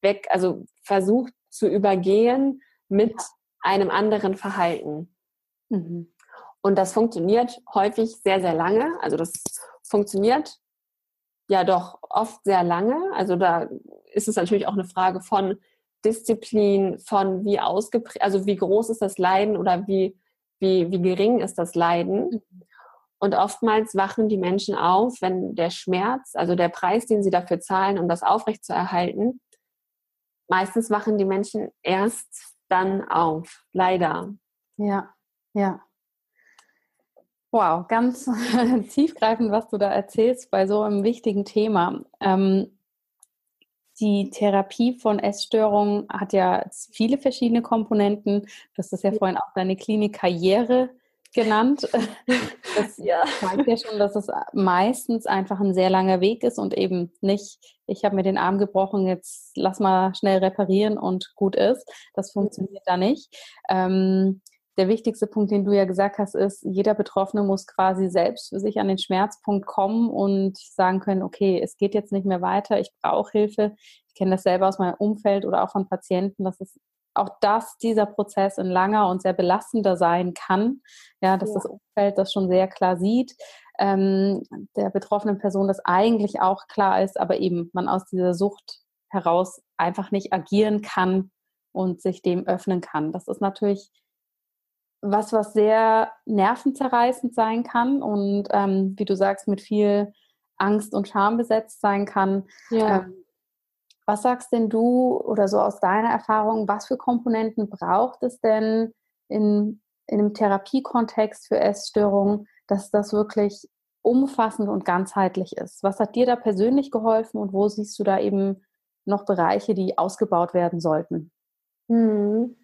weg, also versucht zu übergehen mit einem anderen Verhalten. Mhm. Und das funktioniert häufig sehr, sehr lange. Also das funktioniert ja doch oft sehr lange. Also da ist es natürlich auch eine Frage von Disziplin, von wie ausgeprägt, also wie groß ist das Leiden oder wie, wie, wie gering ist das Leiden. Und oftmals wachen die Menschen auf, wenn der Schmerz, also der Preis, den sie dafür zahlen, um das aufrechtzuerhalten, meistens wachen die Menschen erst dann auf, leider. Ja, ja. Wow, ganz tiefgreifend, was du da erzählst bei so einem wichtigen Thema. Ähm, die Therapie von Essstörungen hat ja viele verschiedene Komponenten. Das ja vorhin auch deine Klinikkarriere genannt. Das ja. zeigt ja schon, dass es meistens einfach ein sehr langer Weg ist und eben nicht, ich habe mir den Arm gebrochen, jetzt lass mal schnell reparieren und gut ist. Das funktioniert da nicht. Ähm, der wichtigste Punkt, den du ja gesagt hast, ist, jeder Betroffene muss quasi selbst für sich an den Schmerzpunkt kommen und sagen können, okay, es geht jetzt nicht mehr weiter, ich brauche Hilfe. Ich kenne das selber aus meinem Umfeld oder auch von Patienten, dass es auch das, dieser Prozess ein langer und sehr belastender sein kann. Ja, dass ja. das Umfeld das schon sehr klar sieht, ähm, der betroffenen Person das eigentlich auch klar ist, aber eben man aus dieser Sucht heraus einfach nicht agieren kann und sich dem öffnen kann. Das ist natürlich was, was sehr nervenzerreißend sein kann und ähm, wie du sagst, mit viel Angst und Scham besetzt sein kann. Ja. Ähm, was sagst denn du oder so aus deiner Erfahrung, was für Komponenten braucht es denn in, in einem Therapiekontext für Essstörungen, dass das wirklich umfassend und ganzheitlich ist? Was hat dir da persönlich geholfen und wo siehst du da eben noch Bereiche, die ausgebaut werden sollten? Hm.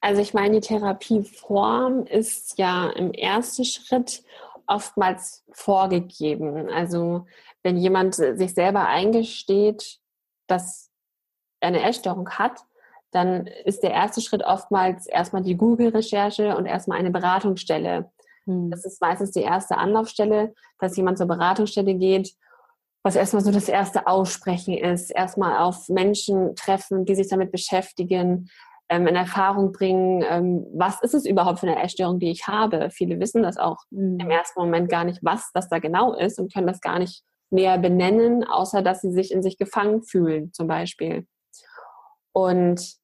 Also ich meine, die Therapieform ist ja im ersten Schritt oftmals vorgegeben. Also wenn jemand sich selber eingesteht, dass er eine Essstörung hat, dann ist der erste Schritt oftmals erstmal die Google-Recherche und erstmal eine Beratungsstelle. Hm. Das ist meistens die erste Anlaufstelle, dass jemand zur Beratungsstelle geht, was erstmal so das erste Aussprechen ist, erstmal auf Menschen treffen, die sich damit beschäftigen, ähm, in Erfahrung bringen, ähm, was ist es überhaupt für eine Essstörung, die ich habe. Viele wissen das auch mhm. im ersten Moment gar nicht, was das da genau ist und können das gar nicht näher benennen, außer dass sie sich in sich gefangen fühlen, zum Beispiel. Und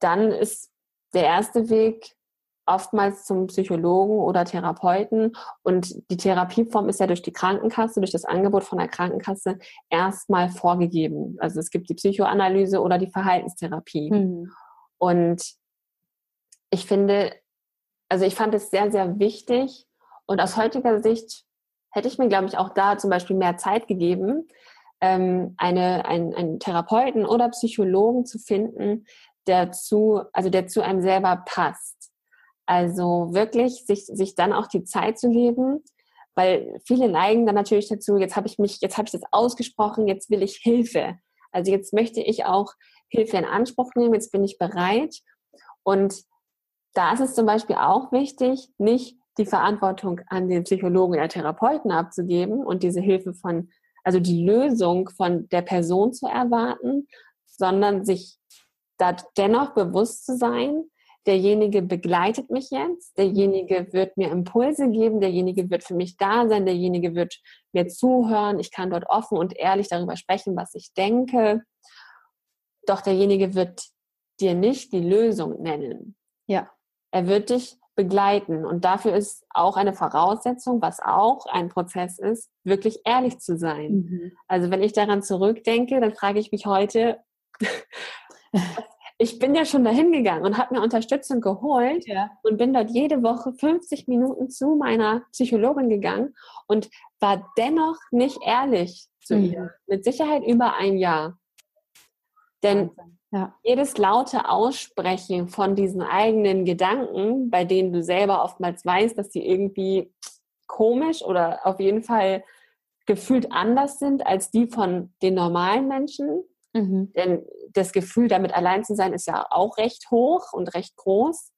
dann ist der erste Weg oftmals zum Psychologen oder Therapeuten. Und die Therapieform ist ja durch die Krankenkasse, durch das Angebot von der Krankenkasse erstmal vorgegeben. Also es gibt die Psychoanalyse oder die Verhaltenstherapie. Mhm. Und ich finde, also ich fand es sehr, sehr wichtig. Und aus heutiger Sicht hätte ich mir, glaube ich, auch da zum Beispiel mehr Zeit gegeben, ähm, eine, ein, einen Therapeuten oder Psychologen zu finden, der zu, also der zu einem selber passt. Also wirklich sich, sich dann auch die Zeit zu geben, weil viele neigen dann natürlich dazu, jetzt habe ich mich, jetzt habe ich das ausgesprochen, jetzt will ich Hilfe. Also jetzt möchte ich auch Hilfe in Anspruch nehmen, jetzt bin ich bereit. Und da ist es zum Beispiel auch wichtig, nicht die Verantwortung an den Psychologen oder Therapeuten abzugeben und diese Hilfe von, also die Lösung von der Person zu erwarten, sondern sich da dennoch bewusst zu sein, derjenige begleitet mich jetzt, derjenige wird mir Impulse geben, derjenige wird für mich da sein, derjenige wird mir zuhören, ich kann dort offen und ehrlich darüber sprechen, was ich denke. Doch derjenige wird dir nicht die Lösung nennen. Ja. Er wird dich begleiten. Und dafür ist auch eine Voraussetzung, was auch ein Prozess ist, wirklich ehrlich zu sein. Mhm. Also wenn ich daran zurückdenke, dann frage ich mich heute, ich bin ja schon dahin gegangen und habe mir Unterstützung geholt ja. und bin dort jede Woche 50 Minuten zu meiner Psychologin gegangen und war dennoch nicht ehrlich zu mhm. ihr. Mit Sicherheit über ein Jahr. Denn ja. jedes laute Aussprechen von diesen eigenen Gedanken, bei denen du selber oftmals weißt, dass sie irgendwie komisch oder auf jeden Fall gefühlt anders sind als die von den normalen Menschen. Mhm. Denn das Gefühl, damit allein zu sein, ist ja auch recht hoch und recht groß.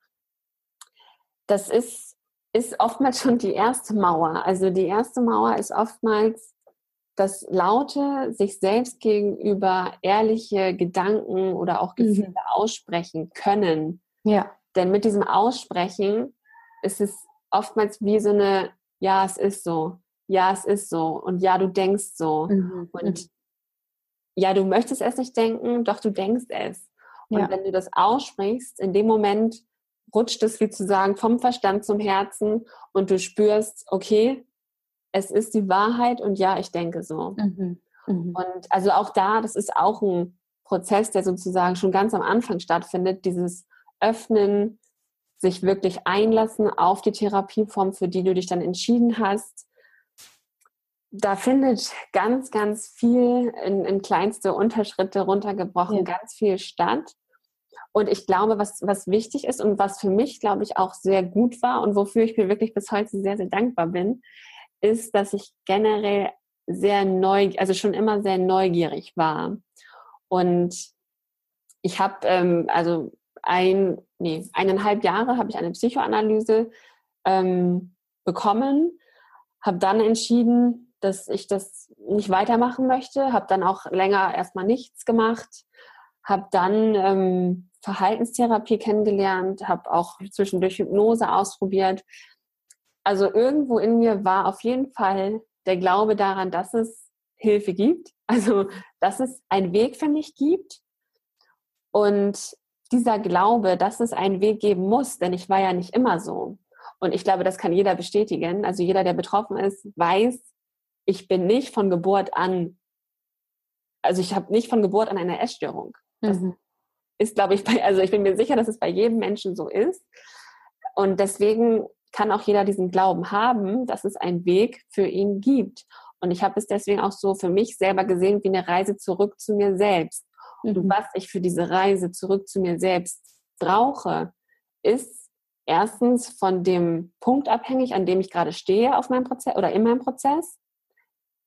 Das ist, ist oftmals schon die erste Mauer. Also die erste Mauer ist oftmals das laute, sich selbst gegenüber ehrliche Gedanken oder auch Gefühle mhm. aussprechen können. Ja. Denn mit diesem Aussprechen ist es oftmals wie so eine, ja, es ist so, ja, es ist so und ja, du denkst so. Mhm. Und mhm. ja, du möchtest es nicht denken, doch du denkst es. Und ja. wenn du das aussprichst, in dem Moment rutscht es, wie zu sagen, vom Verstand zum Herzen und du spürst, okay, es ist die Wahrheit und ja, ich denke so. Mhm. Mhm. Und also auch da, das ist auch ein Prozess, der sozusagen schon ganz am Anfang stattfindet, dieses Öffnen, sich wirklich einlassen auf die Therapieform, für die du dich dann entschieden hast. Da findet ganz, ganz viel in, in kleinste Unterschritte runtergebrochen, ja. ganz viel statt. Und ich glaube, was, was wichtig ist und was für mich, glaube ich, auch sehr gut war und wofür ich mir wirklich bis heute sehr, sehr dankbar bin, ist, dass ich generell sehr neu, also schon immer sehr neugierig war. Und ich habe ähm, also ein, nee, eineinhalb Jahre habe ich eine Psychoanalyse ähm, bekommen, habe dann entschieden, dass ich das nicht weitermachen möchte, habe dann auch länger erstmal nichts gemacht, habe dann ähm, Verhaltenstherapie kennengelernt, habe auch zwischendurch Hypnose ausprobiert, also irgendwo in mir war auf jeden Fall der Glaube daran, dass es Hilfe gibt, also dass es einen Weg für mich gibt. Und dieser Glaube, dass es einen Weg geben muss, denn ich war ja nicht immer so. Und ich glaube, das kann jeder bestätigen. Also jeder, der betroffen ist, weiß, ich bin nicht von Geburt an, also ich habe nicht von Geburt an eine Essstörung. Das mhm. ist, glaube ich, bei, also ich bin mir sicher, dass es bei jedem Menschen so ist. Und deswegen kann auch jeder diesen Glauben haben, dass es einen Weg für ihn gibt. Und ich habe es deswegen auch so für mich selber gesehen wie eine Reise zurück zu mir selbst. Mhm. Und was ich für diese Reise zurück zu mir selbst brauche, ist erstens von dem Punkt abhängig, an dem ich gerade stehe auf meinem Prozess oder in meinem Prozess.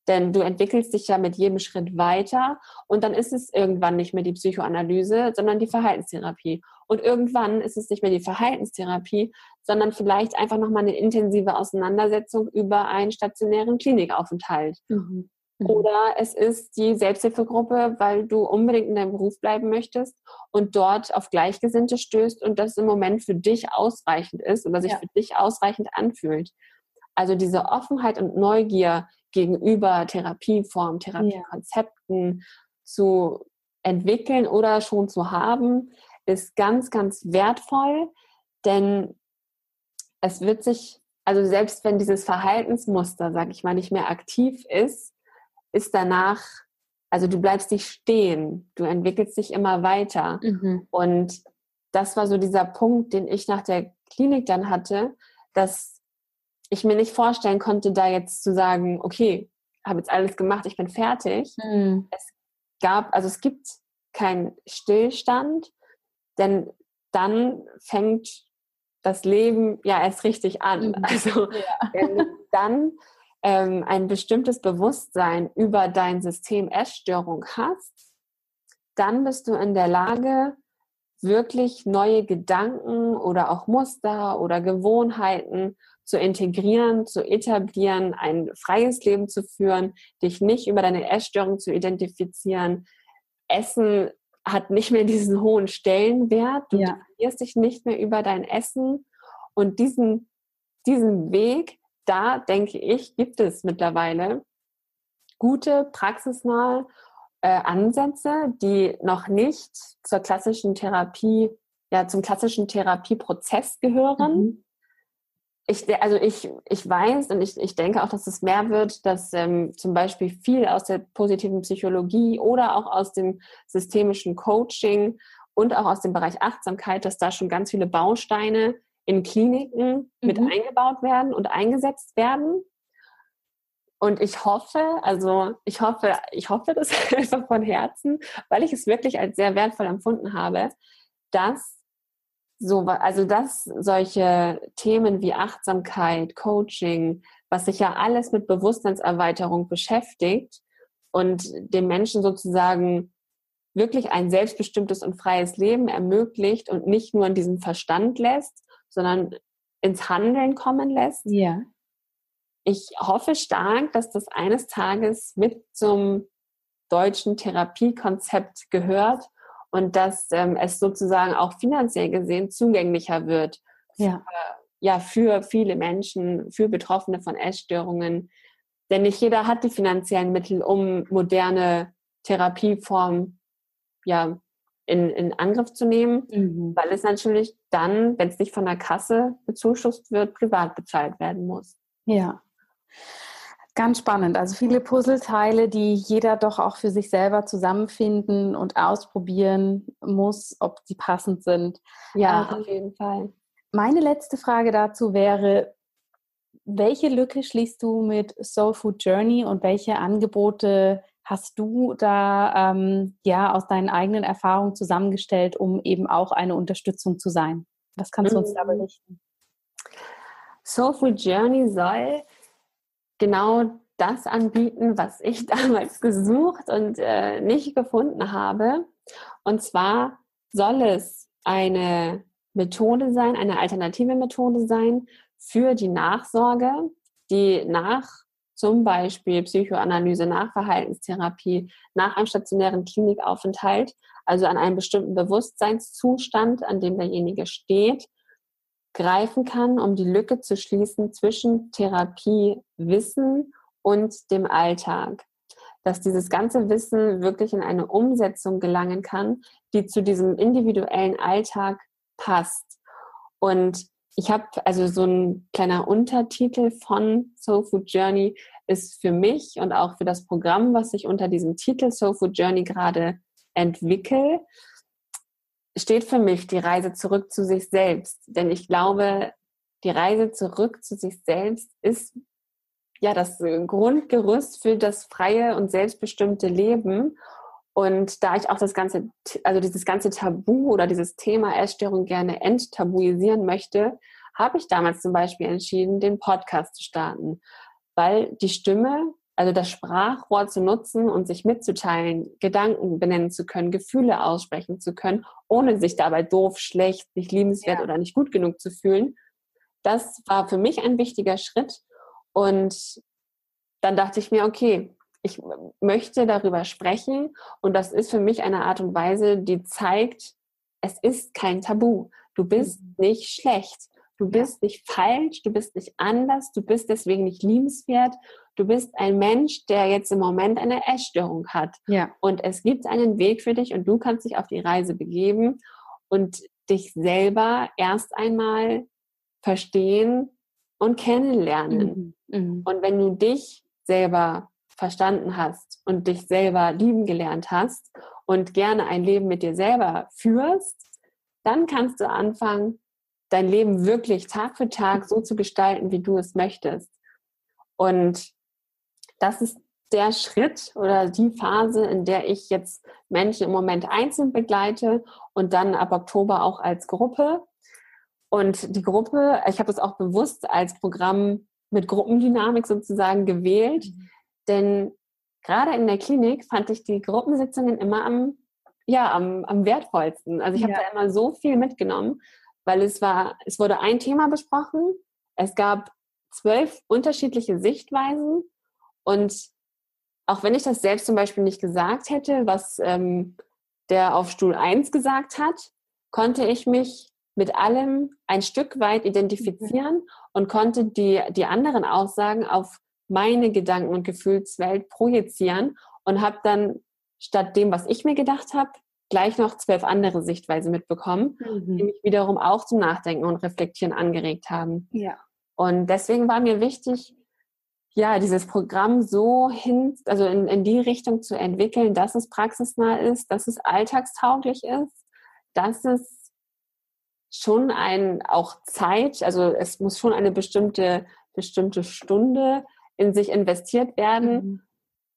Denn du entwickelst dich ja mit jedem Schritt weiter und dann ist es irgendwann nicht mehr die Psychoanalyse, sondern die Verhaltenstherapie. Und irgendwann ist es nicht mehr die Verhaltenstherapie, sondern vielleicht einfach nochmal eine intensive Auseinandersetzung über einen stationären Klinikaufenthalt. Mhm. Mhm. Oder es ist die Selbsthilfegruppe, weil du unbedingt in deinem Beruf bleiben möchtest und dort auf Gleichgesinnte stößt und das im Moment für dich ausreichend ist oder sich ja. für dich ausreichend anfühlt. Also diese Offenheit und Neugier gegenüber Therapieformen, Therapiekonzepten ja. zu entwickeln oder schon zu haben, ist ganz, ganz wertvoll, denn es wird sich, also selbst wenn dieses Verhaltensmuster, sag ich mal, nicht mehr aktiv ist, ist danach, also du bleibst nicht stehen, du entwickelst dich immer weiter. Mhm. Und das war so dieser Punkt, den ich nach der Klinik dann hatte, dass ich mir nicht vorstellen konnte, da jetzt zu sagen, okay, habe jetzt alles gemacht, ich bin fertig. Mhm. Es gab, also es gibt keinen Stillstand, denn dann fängt das Leben ja erst richtig an. Mhm. Also ja. wenn du dann ähm, ein bestimmtes Bewusstsein über dein System Essstörung hast, dann bist du in der Lage, wirklich neue Gedanken oder auch Muster oder Gewohnheiten zu integrieren, zu etablieren, ein freies Leben zu führen, dich nicht über deine Essstörung zu identifizieren. Essen hat nicht mehr diesen hohen Stellenwert. Du ja. definierst dich nicht mehr über dein Essen. Und diesen, diesen Weg da denke ich, gibt es mittlerweile gute, praxisnahe äh, Ansätze, die noch nicht zur klassischen Therapie, ja, zum klassischen Therapieprozess gehören. Mhm. Ich, also ich, ich weiß und ich, ich denke auch, dass es mehr wird, dass ähm, zum Beispiel viel aus der positiven Psychologie oder auch aus dem systemischen Coaching und auch aus dem Bereich Achtsamkeit, dass da schon ganz viele Bausteine in Kliniken mhm. mit eingebaut werden und eingesetzt werden. Und ich hoffe, also ich hoffe, ich hoffe das einfach von Herzen, weil ich es wirklich als sehr wertvoll empfunden habe, dass so, also dass solche Themen wie Achtsamkeit, Coaching, was sich ja alles mit Bewusstseinserweiterung beschäftigt und dem Menschen sozusagen wirklich ein selbstbestimmtes und freies Leben ermöglicht und nicht nur in diesem Verstand lässt, sondern ins Handeln kommen lässt. Ja. Ich hoffe stark, dass das eines Tages mit zum deutschen Therapiekonzept gehört und dass ähm, es sozusagen auch finanziell gesehen zugänglicher wird. Ja. Für, ja, für viele Menschen, für Betroffene von Essstörungen. Denn nicht jeder hat die finanziellen Mittel, um moderne Therapieformen ja, in, in Angriff zu nehmen, mhm. weil es natürlich dann, wenn es nicht von der Kasse bezuschusst wird, privat bezahlt werden muss. Ja. Ganz spannend. Also viele Puzzleteile, die jeder doch auch für sich selber zusammenfinden und ausprobieren muss, ob sie passend sind. Ja, ähm, auf jeden Fall. Meine letzte Frage dazu wäre, welche Lücke schließt du mit Soul Food Journey und welche Angebote hast du da ähm, ja aus deinen eigenen Erfahrungen zusammengestellt, um eben auch eine Unterstützung zu sein? Was kannst du uns da mhm. berichten? Soulful Journey soll genau das anbieten, was ich damals gesucht und äh, nicht gefunden habe. Und zwar soll es eine Methode sein, eine alternative Methode sein für die Nachsorge, die nach zum Beispiel Psychoanalyse nach Verhaltenstherapie, nach einem stationären Klinikaufenthalt, also an einem bestimmten Bewusstseinszustand, an dem derjenige steht, greifen kann, um die Lücke zu schließen zwischen Therapiewissen und dem Alltag. Dass dieses ganze Wissen wirklich in eine Umsetzung gelangen kann, die zu diesem individuellen Alltag passt. Und ich habe also so ein kleiner Untertitel von Soul Food Journey ist für mich und auch für das Programm, was ich unter diesem Titel Soul Food Journey gerade entwickle, steht für mich die Reise zurück zu sich selbst. Denn ich glaube, die Reise zurück zu sich selbst ist ja das Grundgerüst für das freie und selbstbestimmte Leben. Und da ich auch das ganze, also dieses ganze Tabu oder dieses Thema Essstörung gerne enttabuisieren möchte, habe ich damals zum Beispiel entschieden, den Podcast zu starten, weil die Stimme, also das Sprachrohr zu nutzen und sich mitzuteilen, Gedanken benennen zu können, Gefühle aussprechen zu können, ohne sich dabei doof, schlecht, nicht liebenswert ja. oder nicht gut genug zu fühlen. Das war für mich ein wichtiger Schritt. Und dann dachte ich mir, okay, ich möchte darüber sprechen und das ist für mich eine Art und Weise, die zeigt, es ist kein Tabu. Du bist mhm. nicht schlecht. Du bist nicht falsch, du bist nicht anders, du bist deswegen nicht liebenswert. Du bist ein Mensch, der jetzt im Moment eine Essstörung hat. Ja. Und es gibt einen Weg für dich und du kannst dich auf die Reise begeben und dich selber erst einmal verstehen und kennenlernen. Mhm. Mhm. Und wenn du dich selber verstanden hast und dich selber lieben gelernt hast und gerne ein Leben mit dir selber führst, dann kannst du anfangen, dein Leben wirklich Tag für Tag so zu gestalten, wie du es möchtest. Und das ist der Schritt oder die Phase, in der ich jetzt Menschen im Moment einzeln begleite und dann ab Oktober auch als Gruppe. Und die Gruppe, ich habe das auch bewusst als Programm mit Gruppendynamik sozusagen gewählt, mhm. denn gerade in der Klinik fand ich die Gruppensitzungen immer am, ja, am, am wertvollsten. Also ich habe ja. da immer so viel mitgenommen, weil es war, es wurde ein Thema besprochen, es gab zwölf unterschiedliche Sichtweisen und auch wenn ich das selbst zum Beispiel nicht gesagt hätte, was ähm, der auf Stuhl 1 gesagt hat, konnte ich mich mit allem ein Stück weit identifizieren mhm. und konnte die, die anderen Aussagen auf meine Gedanken- und Gefühlswelt projizieren und habe dann statt dem, was ich mir gedacht habe, gleich noch zwölf andere Sichtweisen mitbekommen, mhm. die mich wiederum auch zum Nachdenken und Reflektieren angeregt haben. Ja. Und deswegen war mir wichtig, ja, dieses Programm so hin, also in, in die Richtung zu entwickeln, dass es praxisnah ist, dass es alltagstauglich ist, dass es schon ein auch Zeit, also es muss schon eine bestimmte bestimmte Stunde in sich investiert werden. Mhm.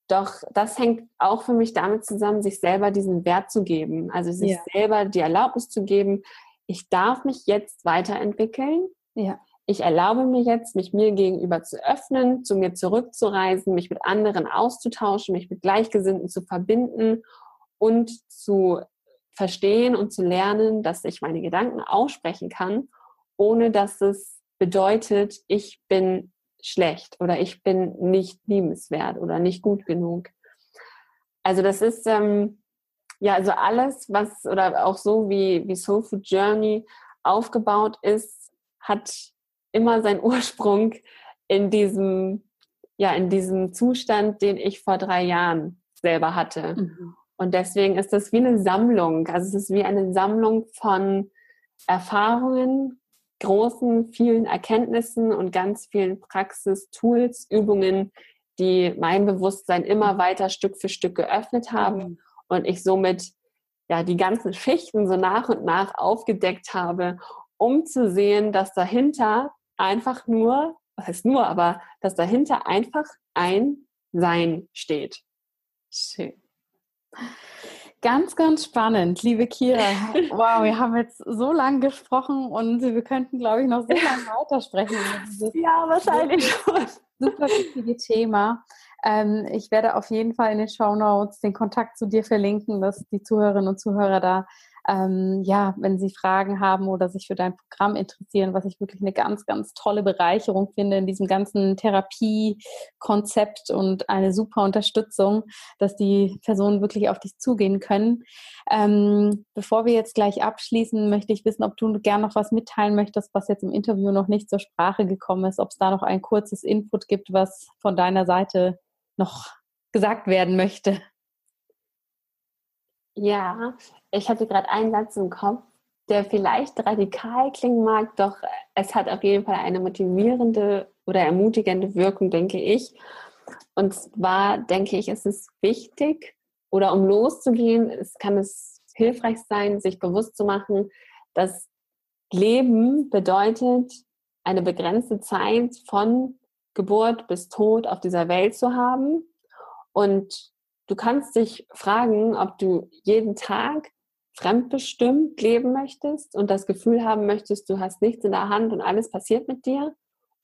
Doch das hängt auch für mich damit zusammen, sich selber diesen Wert zu geben. Also sich ja. selber die Erlaubnis zu geben, ich darf mich jetzt weiterentwickeln. Ja. Ich erlaube mir jetzt, mich mir gegenüber zu öffnen, zu mir zurückzureisen, mich mit anderen auszutauschen, mich mit Gleichgesinnten zu verbinden und zu verstehen und zu lernen, dass ich meine Gedanken aussprechen kann, ohne dass es bedeutet, ich bin schlecht oder ich bin nicht liebenswert oder nicht gut genug. Also das ist ähm, ja also alles, was oder auch so wie wie Soul Food Journey aufgebaut ist, hat immer seinen Ursprung in diesem ja in diesem Zustand, den ich vor drei Jahren selber hatte. Mhm. Und deswegen ist das wie eine Sammlung. Also es ist wie eine Sammlung von Erfahrungen, großen, vielen Erkenntnissen und ganz vielen Praxis, Tools, Übungen, die mein Bewusstsein immer weiter Stück für Stück geöffnet haben mhm. und ich somit ja die ganzen Schichten so nach und nach aufgedeckt habe, um zu sehen, dass dahinter einfach nur, was heißt nur, aber dass dahinter einfach ein Sein steht. Schön. Ganz, ganz spannend, liebe Kira. Wow, wir haben jetzt so lange gesprochen und wir könnten, glaube ich, noch so lange weitersprechen. ja, wahrscheinlich schon. Super wichtige Thema. Ähm, ich werde auf jeden Fall in den Show Notes den Kontakt zu dir verlinken, dass die Zuhörerinnen und Zuhörer da ähm, ja, wenn Sie Fragen haben oder sich für dein Programm interessieren, was ich wirklich eine ganz, ganz tolle Bereicherung finde in diesem ganzen Therapiekonzept und eine super Unterstützung, dass die Personen wirklich auf dich zugehen können. Ähm, bevor wir jetzt gleich abschließen, möchte ich wissen, ob du gerne noch was mitteilen möchtest, was jetzt im Interview noch nicht zur Sprache gekommen ist, ob es da noch ein kurzes Input gibt, was von deiner Seite noch gesagt werden möchte. Ja, ich hatte gerade einen Satz im Kopf, der vielleicht radikal klingen mag, doch es hat auf jeden Fall eine motivierende oder ermutigende Wirkung, denke ich. Und zwar denke ich, es ist wichtig oder um loszugehen, es kann es hilfreich sein, sich bewusst zu machen, dass Leben bedeutet, eine begrenzte Zeit von Geburt bis Tod auf dieser Welt zu haben. Und Du kannst dich fragen, ob du jeden Tag fremdbestimmt leben möchtest und das Gefühl haben möchtest, du hast nichts in der Hand und alles passiert mit dir,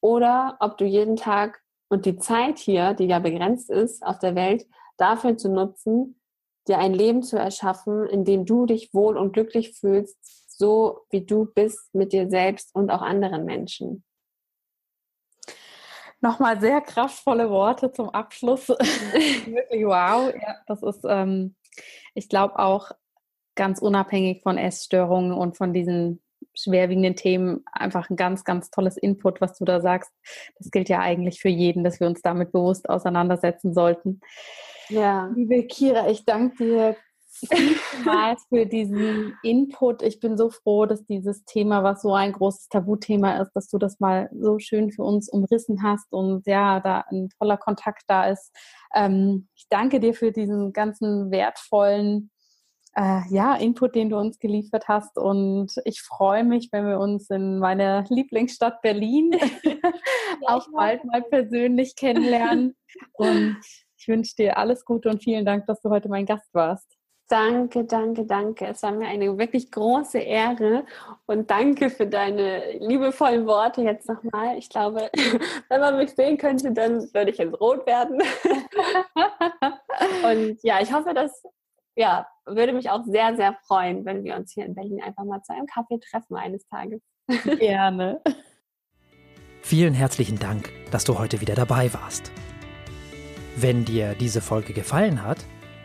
oder ob du jeden Tag und die Zeit hier, die ja begrenzt ist auf der Welt, dafür zu nutzen, dir ein Leben zu erschaffen, in dem du dich wohl und glücklich fühlst, so wie du bist mit dir selbst und auch anderen Menschen. Nochmal sehr kraftvolle Worte zum Abschluss. Wirklich wow. Ja, das ist, ähm, ich glaube auch ganz unabhängig von Essstörungen und von diesen schwerwiegenden Themen einfach ein ganz, ganz tolles Input, was du da sagst. Das gilt ja eigentlich für jeden, dass wir uns damit bewusst auseinandersetzen sollten. Ja. Liebe Kira, ich danke dir vielmals für diesen Input. Ich bin so froh, dass dieses Thema, was so ein großes Tabuthema ist, dass du das mal so schön für uns umrissen hast und ja, da ein toller Kontakt da ist. Ähm, ich danke dir für diesen ganzen wertvollen äh, ja, Input, den du uns geliefert hast. Und ich freue mich, wenn wir uns in meiner Lieblingsstadt Berlin auch bald mal persönlich kennenlernen. Und ich wünsche dir alles Gute und vielen Dank, dass du heute mein Gast warst. Danke, danke, danke. Es war mir eine wirklich große Ehre und danke für deine liebevollen Worte jetzt nochmal. Ich glaube, wenn man mich sehen könnte, dann würde ich jetzt rot werden. und ja, ich hoffe, dass ja, würde mich auch sehr, sehr freuen, wenn wir uns hier in Berlin einfach mal zu einem Kaffee treffen eines Tages. Gerne. Vielen herzlichen Dank, dass du heute wieder dabei warst. Wenn dir diese Folge gefallen hat,